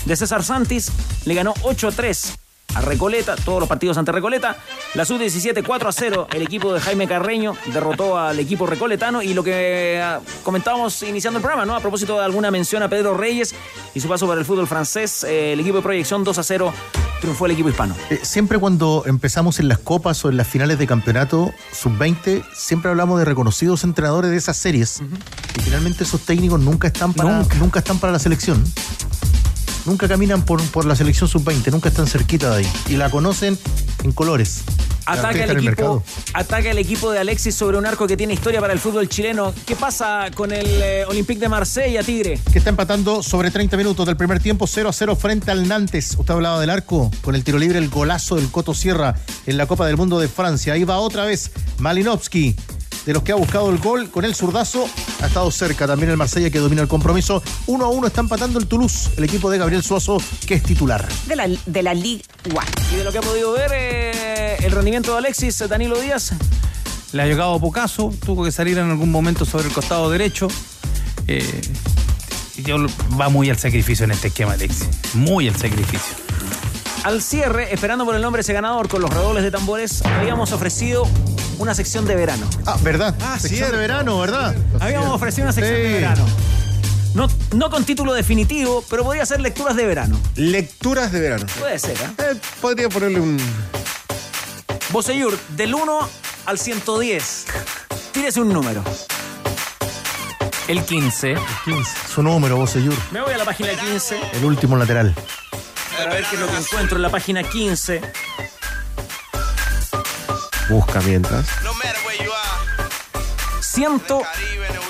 de César Santis le ganó 8 a 3 a Recoleta, todos los partidos ante Recoleta. La sub-17 4 a 0, el equipo de Jaime Carreño derrotó al equipo recoletano y lo que ah, comentábamos iniciando el programa, ¿no? A propósito de alguna mención a Pedro Reyes y su paso por el fútbol francés, eh, el equipo de proyección 2 a 0 triunfó el equipo hispano. Eh, siempre cuando empezamos en las copas o en las finales de campeonato sub-20, siempre hablamos de reconocidos entrenadores de esas series. Y finalmente esos técnicos nunca están para, nunca. están para la selección. Nunca caminan por, por la selección sub-20, nunca están cerquita de ahí. Y la conocen en colores. Ataca el, equipo, ataca el equipo de Alexis sobre un arco que tiene historia para el fútbol chileno. ¿Qué pasa con el eh, Olympique de Marsella, Tigre? que está empatando sobre 30 minutos del primer tiempo, 0 a 0 frente al Nantes. Usted hablaba del arco, con el tiro libre, el golazo del Coto Sierra en la Copa del Mundo de Francia. Ahí va otra vez Malinovsky, de los que ha buscado el gol con el zurdazo. Ha estado cerca también el Marsella que domina el compromiso. 1 a 1 está empatando el Toulouse, el equipo de Gabriel Suazo, que es titular. De la, de la Ligue One. Y de lo que ha podido ver, eh, el rendimiento de Alexis, Danilo Díaz. Le ha llegado pocaso, tuvo que salir en algún momento sobre el costado derecho. Eh, y yo, va muy al sacrificio en este esquema, Alexis. Muy al sacrificio. Al cierre, esperando por el nombre de ese ganador con los redobles de tambores, habíamos ofrecido una sección de verano. Ah, ¿verdad? Sección de verano, ¿verdad? Habíamos ofrecido una sección de verano. No, no con título definitivo, pero podría ser lecturas de verano. Lecturas de verano. Puede ser, ¿eh? Eh, podría ponerle un. Boseyur, del 1 al 110. Tírese un número. El 15. Su número, Boseyur. Me voy a la página 15 El último lateral. Para ver qué es lo que encuentro en la página 15. Busca mientras. Siento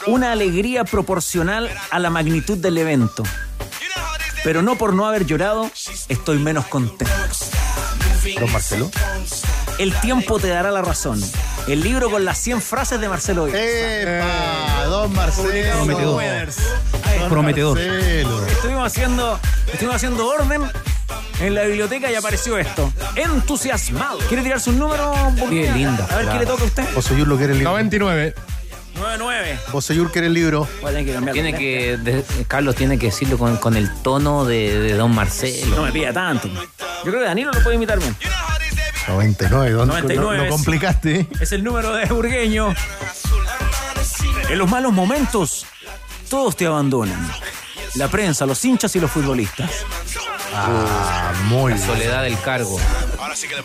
una alegría proporcional a la magnitud del evento. Pero no por no haber llorado, estoy menos contento. Don Marcelo. El tiempo te dará la razón. El libro con las 100 frases de Marcelo Díaz. ¡Epa! Don Marcelo. Prometedor. Prometedor. Marcelo. Estuvimos haciendo, estuvimos haciendo orden en la biblioteca y apareció esto. Entusiasmado. ¿Quiere tirarse un número? Qué linda A ver qué le toca a usted. Boseyur lo quiere el libro. 99. 99. Boseyur quiere el libro. Voy a tener que. Tiene que, de- Carlos tiene que decirlo con, con el tono de, de Don Marcelo. No me pida tanto. Yo creo que Danilo lo puede imitar bien. 99, don, 99 lo, complicaste. ¿eh? Es el número de Burgueño. En los malos momentos, todos te abandonan. La prensa, los hinchas y los futbolistas. Ah, muy La bien. soledad del cargo.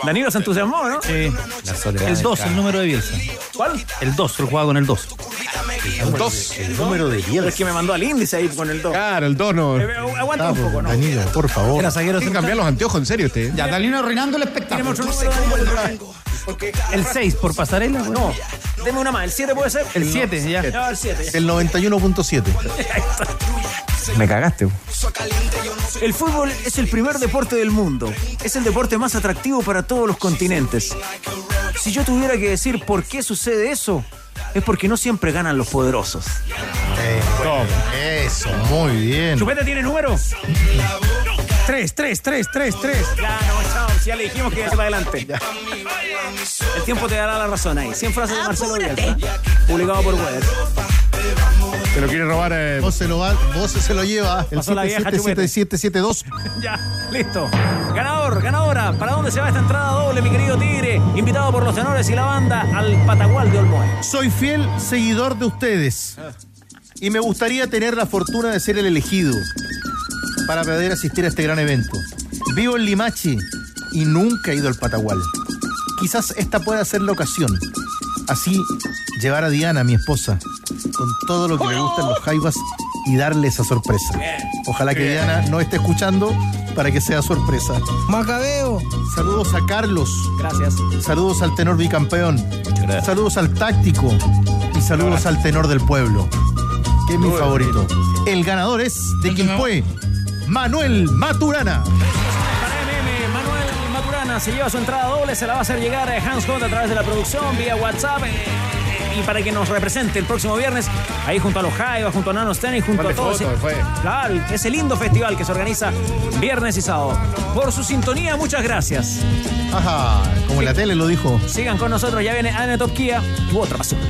Danilo se entusiasmó, ¿no? Sí. La soledad El del 2, cargo. el número de Bielsa. ¿Cuál? El 2, él jugaba con el 2. El dos. El número de Bielsa. es que me mandó al índice ahí con el 2. Claro, el dono. Aguanta un poco, ¿no? Danilo, por favor. Era zaguero Tiene que cambiar los anteojos, en serio, usted. Ya, Dalino arruinando el espectáculo. Tenemos otro número, Danilo. El 6 por pasarela. güey. No, Deme una más, ¿el 7 puede ser? El 7, ya. No, el 7. El 91.7. Me cagaste. El fútbol es el primer deporte del mundo. Es el deporte más atractivo para todos los continentes. Si yo tuviera que decir por qué sucede eso, es porque no siempre ganan los poderosos. Eso, muy bien. ¿Chupete tiene número? 3, 3, 3, 3, 3. Ya, no, chao. Si ya le dijimos que iba para adelante. El tiempo te dará la razón ahí. 100 frases de Marcelo Bielsa. Publicado por Weber. Te lo quiere robar. eh, Vos se lo, va, vos se lo lleva. El Pasó la vieja chupete. 7772. Ya, listo. Ganador, ganadora. ¿Para dónde se va esta entrada doble, mi querido Tigre? Invitado por los tenores y la banda al Patagual de Olmoe. Soy fiel seguidor de ustedes. Y me gustaría tener la fortuna de ser el elegido para poder asistir a este gran evento. Vivo en Limache y nunca he ido al Patagual. Quizás esta pueda ser la ocasión. Así, llevar a Diana, mi esposa, con todo lo que le gustan los jaivas y darle esa sorpresa. Ojalá que Diana no esté escuchando para que sea sorpresa. Macabeo. Saludos a Carlos. Gracias. Saludos al tenor bicampeón. Saludos al táctico. Y saludos al tenor del pueblo. Que es mi favorito. El ganador es de quien fue Manuel Maturana. Para MM, Manuel Maturana se lleva su entrada doble, se la va a hacer llegar a Hans Hunt a través de la producción, vía WhatsApp. eh, y para que nos represente el próximo viernes, ahí junto a los Jaivas, junto a Nano Sten y junto a todos. fue. Claro, ese lindo festival que se organiza viernes y sábado. Por su sintonía, muchas gracias. Ajá, como en la tele lo dijo. Sigan con nosotros, ya viene Ana Top Kia, tu otra pasión.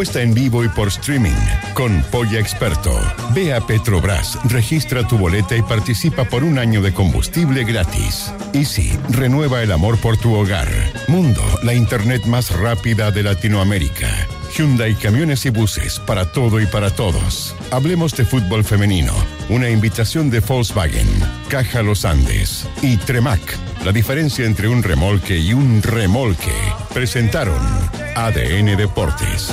Apuesta en vivo y por streaming con Polla Experto. Ve a Petrobras, registra tu boleta y participa por un año de combustible gratis. Easy, renueva el amor por tu hogar. Mundo, la internet más rápida de Latinoamérica. Hyundai Camiones y Buses, para todo y para todos. Hablemos de fútbol femenino. Una invitación de Volkswagen, Caja Los Andes y Tremac. La diferencia entre un remolque y un remolque. Presentaron ADN Deportes.